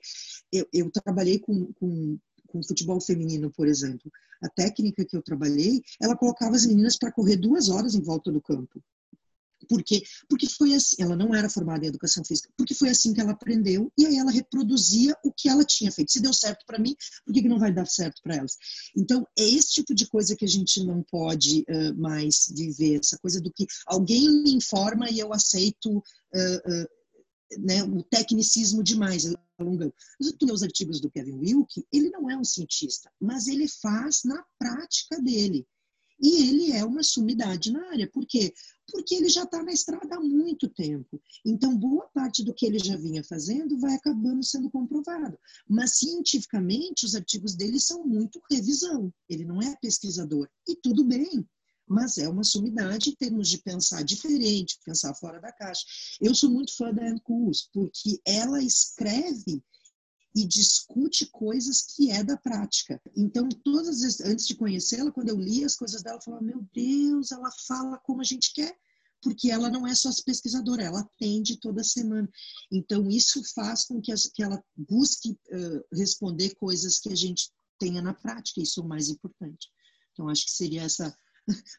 eu, eu trabalhei com, com, com futebol feminino, por exemplo. A técnica que eu trabalhei, ela colocava as meninas para correr duas horas em volta do campo. Porque, porque foi assim, ela não era formada em educação física, porque foi assim que ela aprendeu e aí ela reproduzia o que ela tinha feito. Se deu certo para mim, por que, não vai dar certo para elas? Então, é esse tipo de coisa que a gente não pode uh, mais viver, essa coisa do que alguém me informa e eu aceito. Uh, uh, né, o tecnicismo demais, alongando. Tu lê os artigos do Kevin Wilke, ele não é um cientista, mas ele faz na prática dele. E ele é uma sumidade na área. Por quê? Porque ele já está na estrada há muito tempo. Então, boa parte do que ele já vinha fazendo vai acabando sendo comprovado. Mas, cientificamente, os artigos dele são muito revisão. Ele não é pesquisador. E tudo bem, mas é uma sumidade em termos de pensar diferente, pensar fora da caixa. Eu sou muito fã da Anne porque ela escreve e discute coisas que é da prática. Então, todas as vezes, antes de conhecê-la, quando eu li as coisas dela, eu falava, meu Deus, ela fala como a gente quer, porque ela não é só pesquisadora, ela atende toda semana. Então, isso faz com que, as, que ela busque uh, responder coisas que a gente tenha na prática, isso é o mais importante. Então, acho que seria essa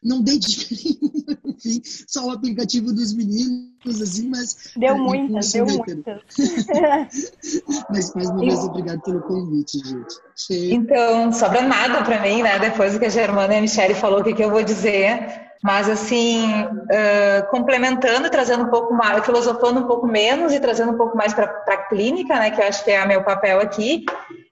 não dei nenhuma, enfim, só o aplicativo dos meninos, assim, mas. Deu muitas, deu muitas. mas mais uma vez, obrigado pelo convite, gente. Cheio. Então, sobra nada para mim, né? Depois do que a Germana e a Michelle falou, o que, que eu vou dizer. Mas, assim, uh, complementando, trazendo um pouco mais, filosofando um pouco menos e trazendo um pouco mais para a clínica, né, que eu acho que é o meu papel aqui,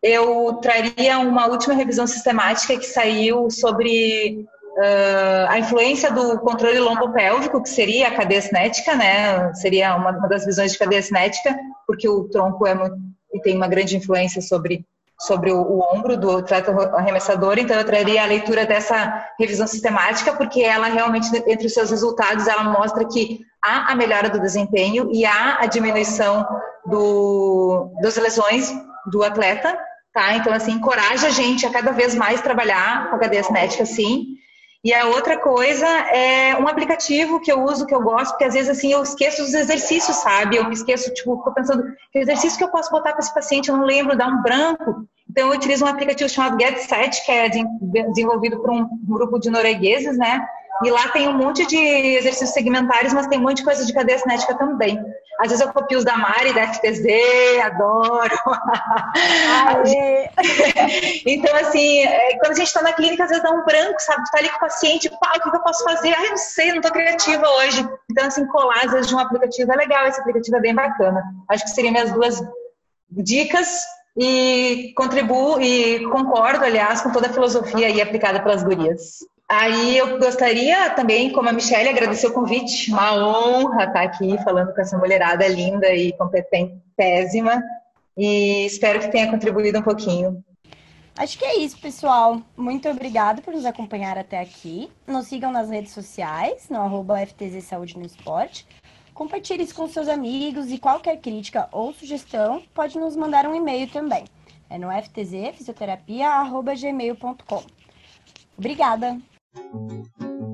eu traria uma última revisão sistemática que saiu sobre Uh, a influência do controle lombopélvico, que seria a cadeia cinética, né? Seria uma, uma, das visões de cadeia cinética, porque o tronco é muito, e tem uma grande influência sobre sobre o, o ombro do trato arremessador. Então eu traria a leitura dessa revisão sistemática, porque ela realmente entre os seus resultados ela mostra que há a melhora do desempenho e há a diminuição do, das lesões do atleta, tá? Então assim encoraja a gente a cada vez mais trabalhar com a cadeia cinética, sim e a outra coisa é um aplicativo que eu uso, que eu gosto, porque às vezes assim eu esqueço dos exercícios, sabe? Eu me esqueço, tipo, tô pensando, que exercício que eu posso botar para esse paciente, eu não lembro, dá um branco. Então eu utilizo um aplicativo chamado GetSet, que é desenvolvido por um grupo de noruegueses, né? E lá tem um monte de exercícios segmentares, mas tem um monte de coisa de cadeia cinética também. Às vezes eu copio os da Mari, da FTZ, adoro. então, assim, é, quando a gente está na clínica, às vezes dá um branco, sabe? Tu tá ali com o paciente, pá, o que eu posso fazer? Ah, eu não sei, não tô criativa hoje. Então, assim, colar às vezes de um aplicativo é legal, esse aplicativo é bem bacana. Acho que seriam minhas duas dicas e contribuo e concordo, aliás, com toda a filosofia aí aplicada pelas gurias. Aí eu gostaria também, como a Michelle, agradecer o convite. Uma honra estar aqui falando com essa mulherada linda e competentésima. E espero que tenha contribuído um pouquinho. Acho que é isso, pessoal. Muito obrigada por nos acompanhar até aqui. Nos sigam nas redes sociais, no arroba FTZ Saúde no Esporte. Compartilhe isso com seus amigos e qualquer crítica ou sugestão pode nos mandar um e-mail também. É no ftz fisioterapia@gmail.com. Obrigada. うん。